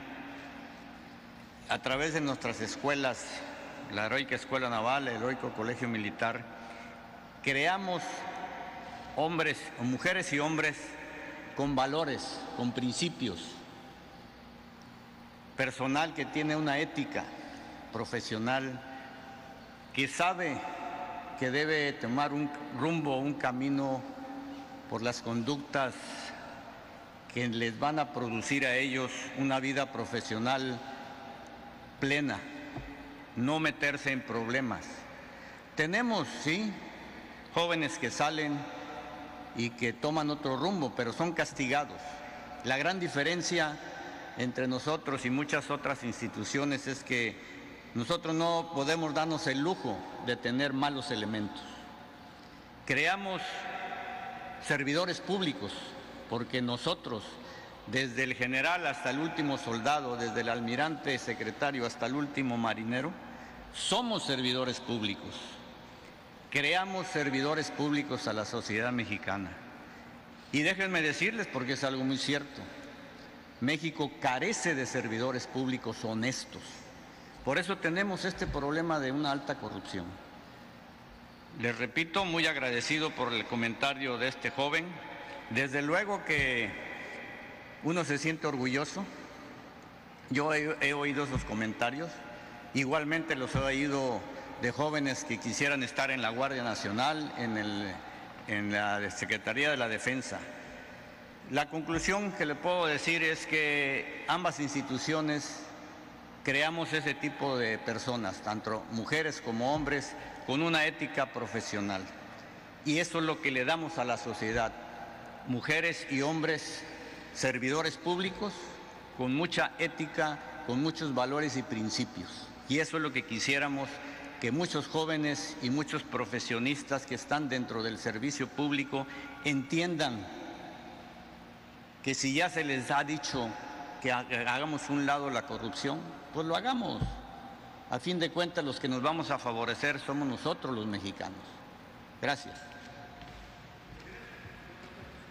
a través de nuestras escuelas, la heroica Escuela Naval, el heroico Colegio Militar, creamos hombres, mujeres y hombres con valores, con principios. Personal que tiene una ética profesional, que sabe que debe tomar un rumbo, un camino por las conductas que les van a producir a ellos una vida profesional plena, no meterse en problemas. Tenemos, sí, jóvenes que salen y que toman otro rumbo, pero son castigados. La gran diferencia entre nosotros y muchas otras instituciones es que nosotros no podemos darnos el lujo de tener malos elementos. Creamos servidores públicos porque nosotros, desde el general hasta el último soldado, desde el almirante secretario hasta el último marinero, somos servidores públicos. Creamos servidores públicos a la sociedad mexicana. Y déjenme decirles, porque es algo muy cierto, México carece de servidores públicos honestos. Por eso tenemos este problema de una alta corrupción. Les repito, muy agradecido por el comentario de este joven. Desde luego que uno se siente orgulloso. Yo he, oído esos comentarios. Igualmente los he oído de jóvenes que quisieran estar en la Guardia Nacional, en, en la Secretaría de la Defensa. La conclusión que le puedo decir es que ambas instituciones creamos ese tipo de personas, tanto mujeres como hombres, con una ética profesional. Y eso es lo que le damos a la sociedad, mujeres y hombres servidores públicos con mucha ética, con muchos valores y principios. Y eso es lo que quisiéramos que muchos jóvenes y muchos profesionistas que están dentro del servicio público entiendan que si ya se les ha dicho que hagamos un lado la corrupción, pues lo hagamos. A fin de cuentas, los que nos vamos a favorecer somos nosotros los mexicanos. Gracias.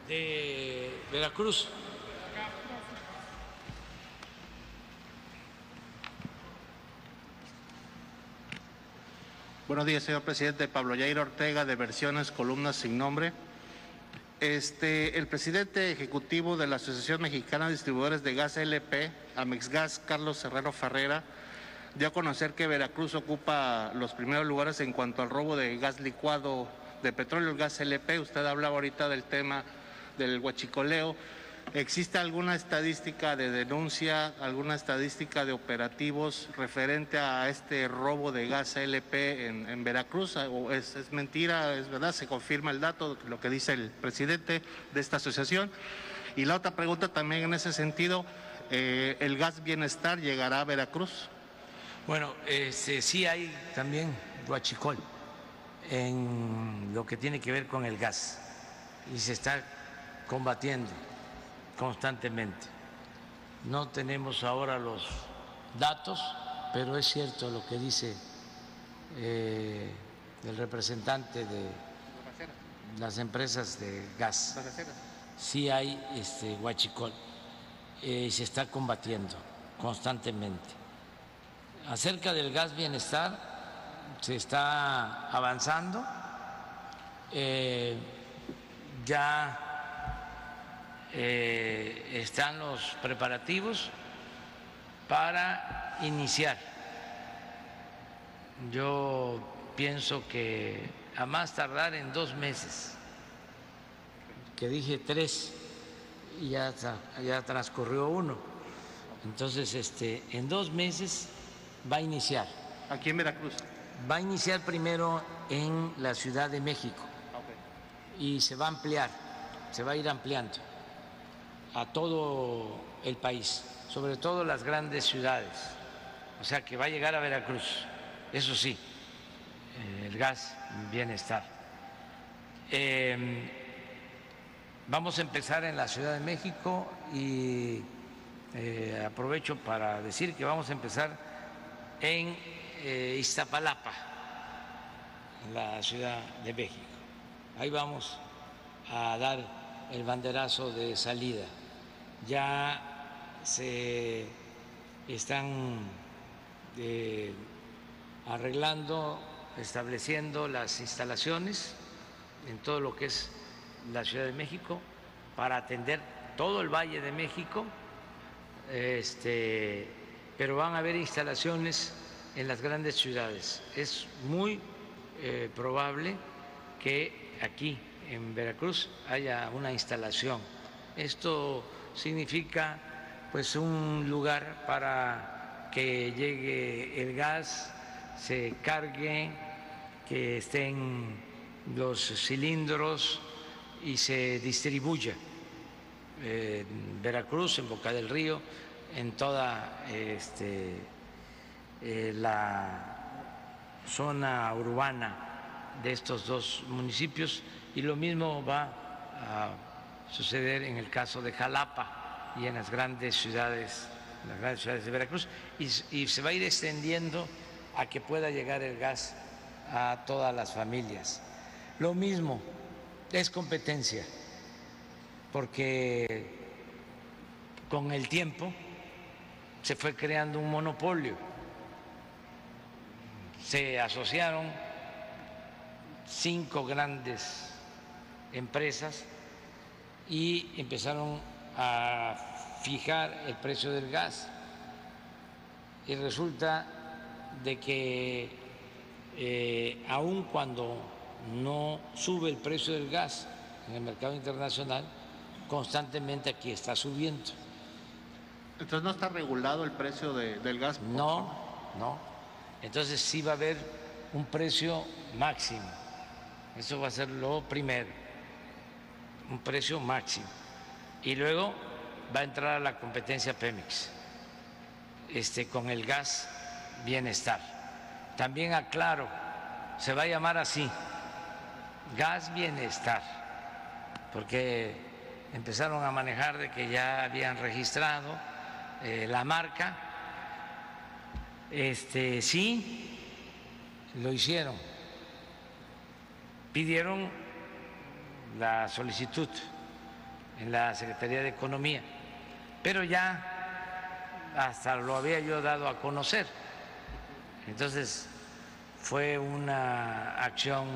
De Veracruz. Buenos días, señor presidente. Pablo Yair Ortega, de Versiones, Columnas Sin Nombre. Este, el presidente ejecutivo de la Asociación Mexicana de Distribuidores de Gas LP, Amexgas, Carlos Herrero Ferrera, dio a conocer que Veracruz ocupa los primeros lugares en cuanto al robo de gas licuado de petróleo, el gas LP. Usted hablaba ahorita del tema del huachicoleo. ¿Existe alguna estadística de denuncia, alguna estadística de operativos referente a este robo de gas LP en, Veracruz? ¿O es, mentira? ¿Es verdad? ¿Se confirma el dato, lo que dice el presidente de esta asociación? Y la otra pregunta también en ese sentido, eh, ¿el gas bienestar llegará a Veracruz? Bueno, este, sí hay también guachicol en lo que tiene que ver con el gas y se está combatiendo constantemente. No tenemos ahora los datos, pero es cierto lo que dice eh, el representante de las empresas de gas. Sí hay este huachicol y eh, se está combatiendo constantemente. Acerca del gas bienestar, se está avanzando. Eh, ya eh, están los preparativos para iniciar. Yo pienso que a más tardar en dos meses, que dije tres y ya, ya transcurrió uno. Entonces, este, en dos meses va a iniciar. ¿Aquí en Veracruz? Va a iniciar primero en la Ciudad de México y se va a ampliar, se va a ir ampliando a todo el país, sobre todo las grandes ciudades. O sea que va a llegar a Veracruz, eso sí, eh, el gas bienestar. Em, vamos a empezar en la Ciudad de México y eh, aprovecho para decir que vamos a empezar en eh, Iztapalapa, en la Ciudad de México. Ahí vamos a dar el banderazo de salida ya se están eh, arreglando, estableciendo las instalaciones en todo lo que es la Ciudad de México para atender todo el Valle de México, este, pero van a haber instalaciones en las grandes ciudades. Es muy eh, probable que aquí en Veracruz haya una instalación. Esto significa pues un lugar para que llegue el gas, se cargue, que estén los cilindros y se distribuya en Veracruz, en Boca del Río, en toda este, eh, la zona urbana de estos dos municipios. Y lo mismo va a suceder en el caso de Jalapa y en las grandes ciudades, las grandes ciudades de Veracruz y, y se va a ir extendiendo a que pueda llegar el gas a todas las familias. Lo mismo es competencia, porque con el tiempo se fue creando un monopolio, se asociaron cinco grandes empresas y empezaron a fijar el precio del gas. Y resulta de que eh, aun cuando no sube el precio del gas en el mercado internacional, constantemente aquí está subiendo. Entonces no está regulado el precio de- del gas. No, no. Entonces sí va a haber un precio máximo. Eso va a ser lo primero, un precio máximo. Y luego va a entrar a la competencia Pemex este, con el gas bienestar. También aclaro, se va a llamar así, gas bienestar, porque empezaron a manejar de que ya habían registrado eh, la marca. Este, sí, lo hicieron. Pidieron la solicitud en la Secretaría de Economía, pero ya hasta lo había yo dado a conocer. Entonces fue una acción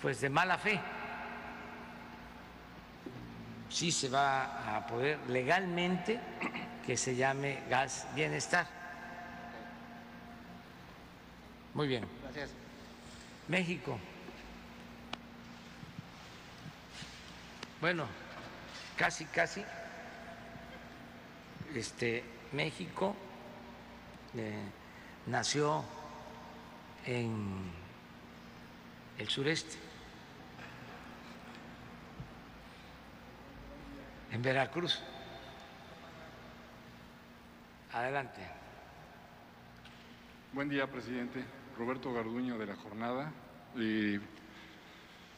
pues de mala fe. Sí se va a poder legalmente que se llame gas bienestar. Muy bien. Gracias. México. Bueno, casi, casi. Este, México eh, nació en el sureste, en Veracruz. Adelante. Buen día, presidente. Roberto Garduño de la jornada.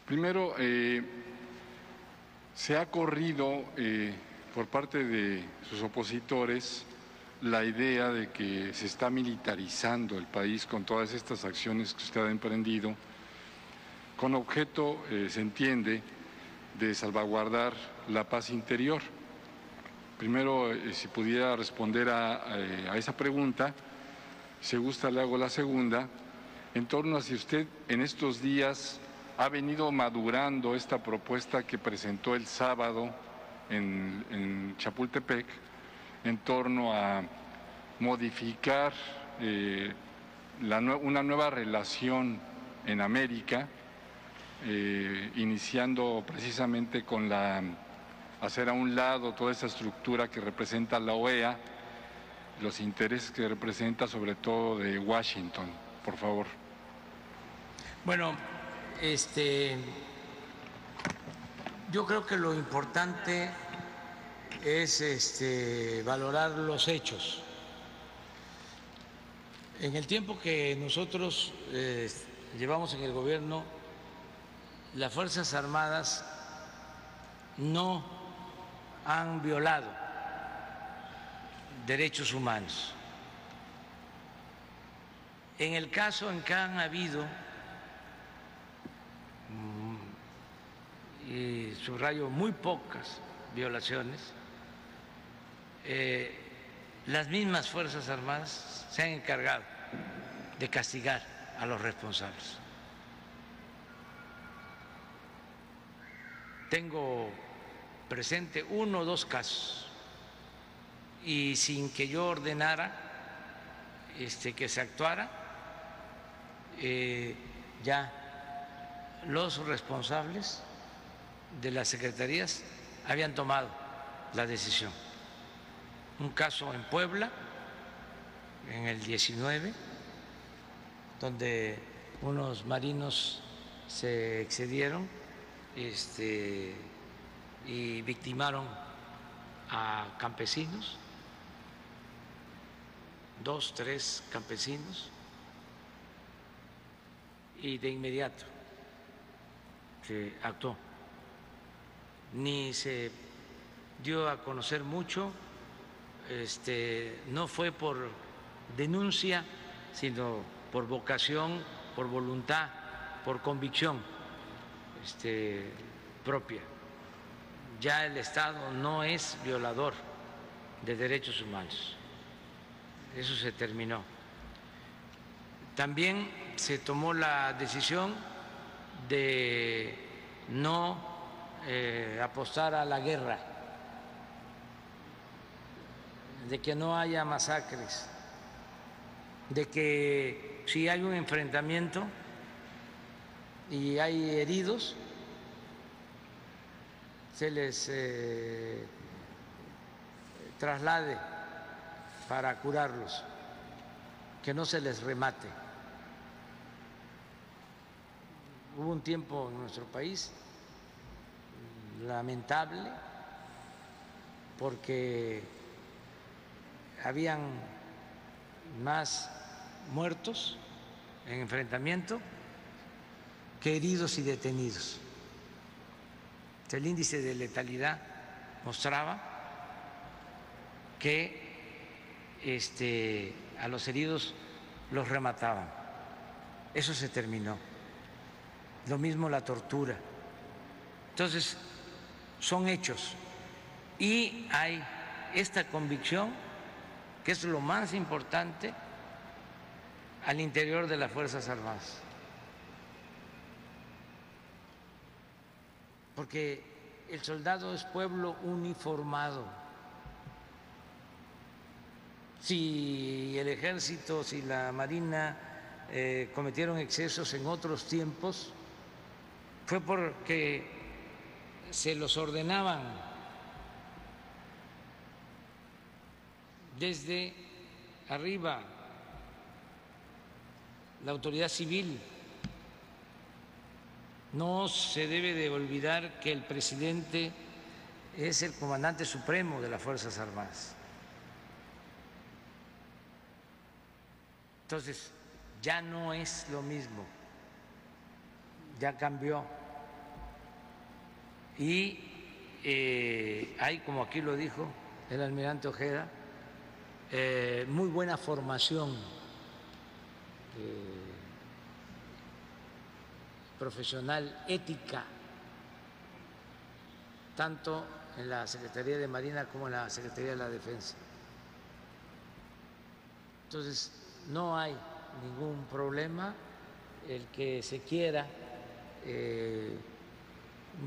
Primero, eh, se ha corrido eh, por parte de sus opositores la idea de que se está militarizando el país con todas estas acciones que usted ha emprendido, con objeto, eh, se entiende, de salvaguardar la paz interior. Primero, eh, si pudiera responder a, a- esa pregunta, si gusta le hago la segunda, en torno a si usted en estos días ha venido madurando esta propuesta que presentó el sábado en, Chapultepec en torno a modificar eh, una nueva relación en América, eh, iniciando precisamente con la hacer a un lado toda esa estructura que representa la OEA, los intereses que representa sobre todo de Washington, por favor. Bueno, este, yo creo que lo importante es este, valorar los hechos. En el tiempo que nosotros eh, llevamos en el gobierno, las Fuerzas Armadas no han violado derechos humanos. En el caso en que han habido y subrayo muy pocas violaciones, eh, las mismas Fuerzas Armadas se han encargado de castigar a los responsables. Tengo presente uno o dos casos y sin que yo ordenara este, que se actuara, eh, ya los responsables de las secretarías habían tomado la decisión. Un caso en Puebla, en el 19, donde unos marinos se excedieron este, y victimaron a campesinos. dos, tres campesinos y de inmediato se actuó. Ni se dio a conocer mucho, este, no fue por denuncia, sino por vocación, por voluntad, por convicción este, propia. Ya el Estado no es violador de derechos humanos. Eso se terminó. También se tomó la decisión de no eh, apostar a la guerra, de que no haya masacres, de que si hay un enfrentamiento y hay heridos, se les eh, traslade para curarlos, que no se les remate. Hubo un tiempo en nuestro país lamentable porque habían más muertos en enfrentamiento que heridos y detenidos. El índice de letalidad mostraba que este, a los heridos los remataban. Eso se terminó. Lo mismo la tortura. Entonces, son hechos. Y hay esta convicción, que es lo más importante, al interior de las Fuerzas Armadas. Porque el soldado es pueblo uniformado. Si el ejército, si la marina eh, cometieron excesos en otros tiempos, fue porque se los ordenaban desde arriba la autoridad civil. No se debe de olvidar que el presidente es el comandante supremo de las Fuerzas Armadas. Entonces, ya no es lo mismo, ya cambió. Y eh, hay, como aquí lo dijo el almirante Ojeda, eh, muy buena formación eh, profesional, ética, tanto en la Secretaría de Marina como en la Secretaría de la Defensa. Entonces, no hay ningún problema el que se quiera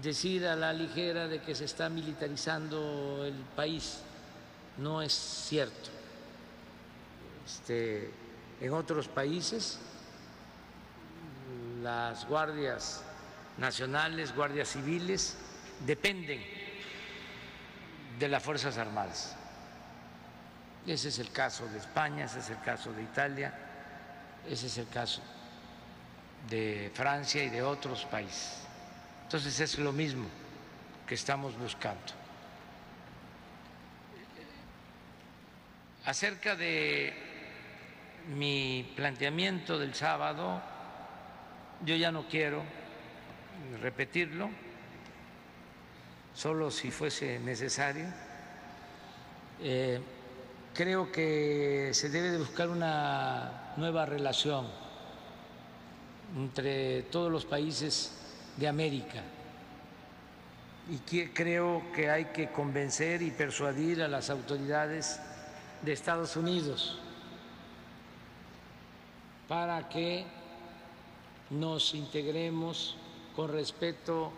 decir a la ligera de que se está militarizando el país. No es cierto. Este, en otros países las guardias nacionales, guardias civiles, dependen de las Fuerzas Armadas. Ese es el caso de España, ese es el caso de Italia, ese es el caso de Francia y de otros países. Entonces es lo mismo que estamos buscando. Acerca de mi planteamiento del sábado, yo ya no quiero repetirlo, solo si fuese necesario. Eh, creo que se debe de buscar una nueva relación entre todos los países de América. Y que creo que hay que convencer y persuadir a las autoridades de Estados Unidos para que nos integremos con respeto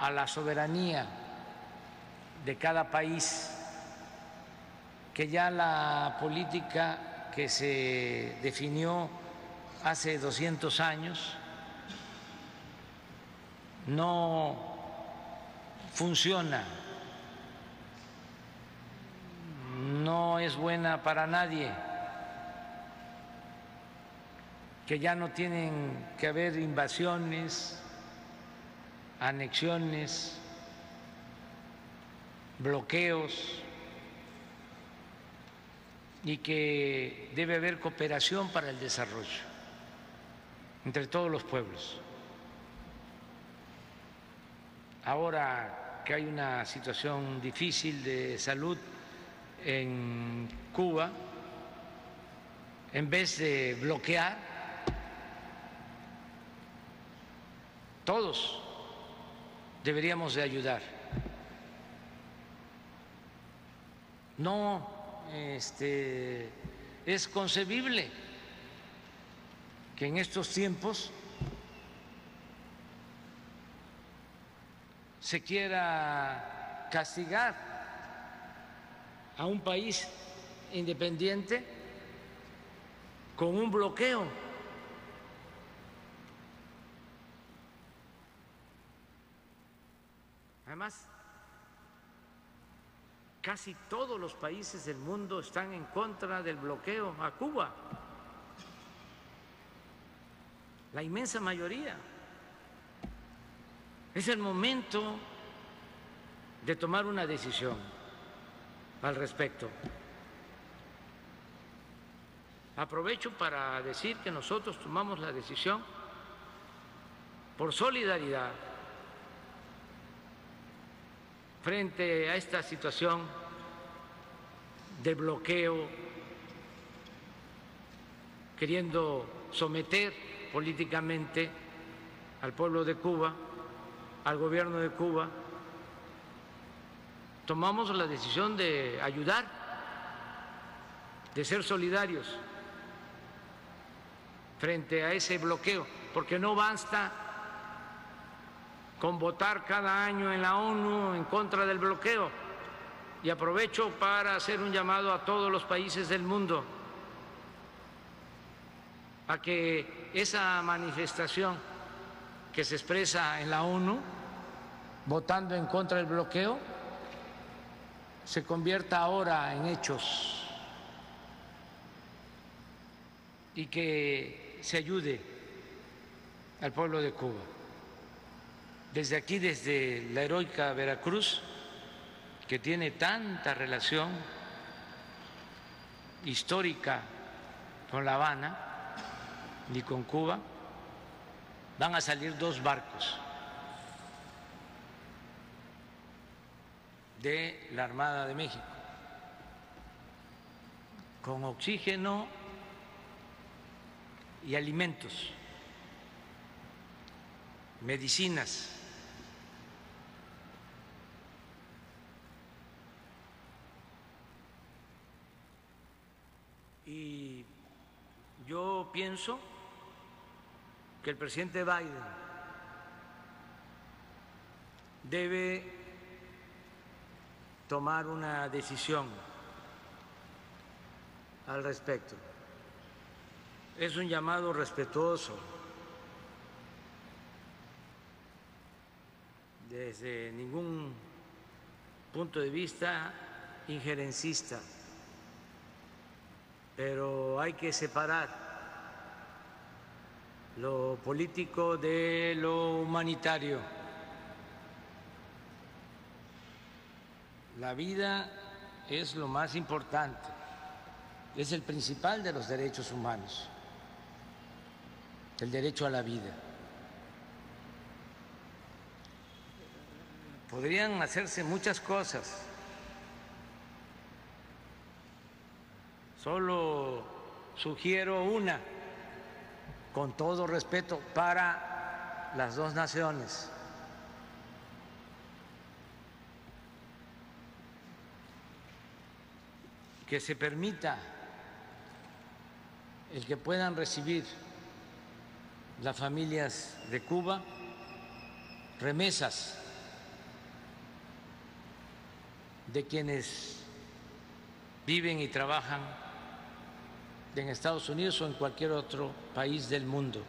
a la soberanía de cada país que ya la política que se definió hace 200 años no funciona, no es buena para nadie, que ya no tienen que haber invasiones, anexiones, bloqueos y que debe haber cooperación para el desarrollo entre todos los pueblos. Ahora que hay una situación difícil de salud en Cuba, en vez de bloquear, todos deberíamos de ayudar. No este, es concebible que en estos tiempos se quiera castigar a un país independiente con un bloqueo. Además, casi todos los países del mundo están en contra del bloqueo a Cuba. La inmensa mayoría. Es el momento de tomar una decisión al respecto. Aprovecho para decir que nosotros tomamos la decisión por solidaridad frente a esta situación de bloqueo, queriendo someter políticamente al pueblo de Cuba, al gobierno de Cuba, tomamos la decisión de ayudar, de ser solidarios frente a ese bloqueo, porque no basta con votar cada año en la ONU en contra del bloqueo. Y aprovecho para hacer un llamado a todos los países del mundo a que esa manifestación que se expresa en la ONU, votando en contra del bloqueo, se convierta ahora en hechos y que se ayude al pueblo de Cuba. Desde aquí, desde la heroica Veracruz, que tiene tanta relación histórica con La Habana y con Cuba, van a salir dos barcos de la Armada de México con oxígeno y alimentos, medicinas. Y yo pienso que el presidente Biden debe tomar una decisión al respecto es un llamado respetuoso desde ningún punto de vista injerencista, pero hay que separar lo político de lo humanitario. La vida es lo más importante, es el principal de los derechos humanos el derecho a la vida. Podrían hacerse muchas cosas. Solo sugiero una, con todo respeto, para las dos naciones. Que se permita el que puedan recibir las familias de Cuba remesas de quienes viven y trabajan en Estados Unidos o en cualquier otro país del mundo.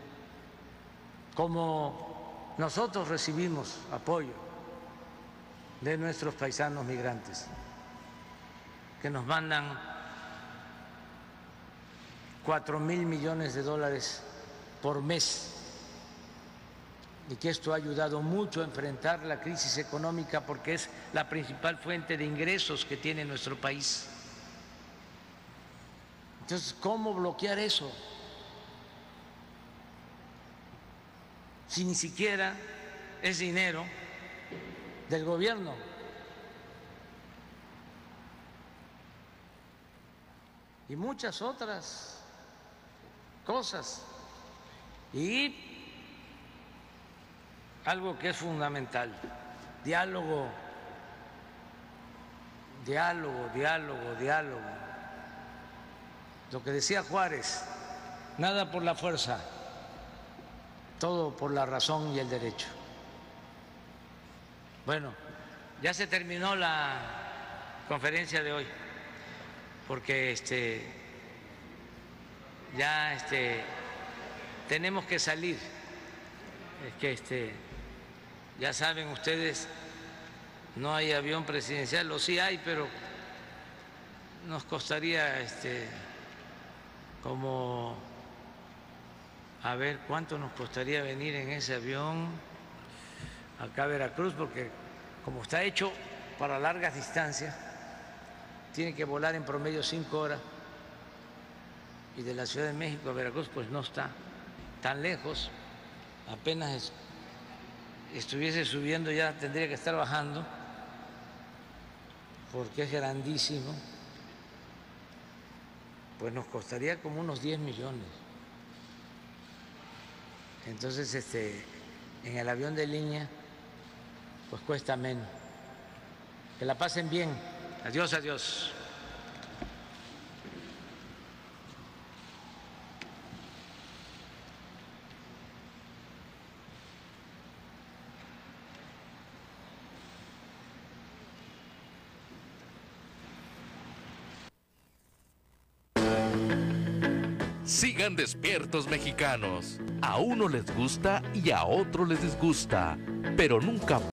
Como nosotros recibimos apoyo de nuestros paisanos migrantes que nos mandan cuatro mil millones de dólares por mes y que esto ha ayudado mucho a enfrentar la crisis económica porque es la principal fuente de ingresos que tiene nuestro país. Entonces, ¿cómo bloquear eso? Si ni siquiera es dinero del gobierno. Y muchas otras cosas. Y algo que es fundamental, diálogo, diálogo, diálogo, diálogo. Lo que decía Juárez, nada por la fuerza, todo por la razón y el derecho. Bueno, ya se terminó la conferencia de hoy, porque este ya este tenemos que salir. Es que este ya saben ustedes, no hay avión presidencial, o sí hay, pero nos costaría este como a ver cuánto nos costaría venir en ese avión acá a Veracruz, porque como está hecho para largas distancias, tiene que volar en promedio cinco horas y de la Ciudad de México a Veracruz pues no está tan lejos, apenas estuviese subiendo ya tendría que estar bajando porque es grandísimo, pues nos costaría como unos 10 millones. Entonces, este, en el avión de línea, pues cuesta menos. Que la pasen bien. Adiós, adiós. Sigan despiertos mexicanos. A uno les gusta y a otro les disgusta, pero nunca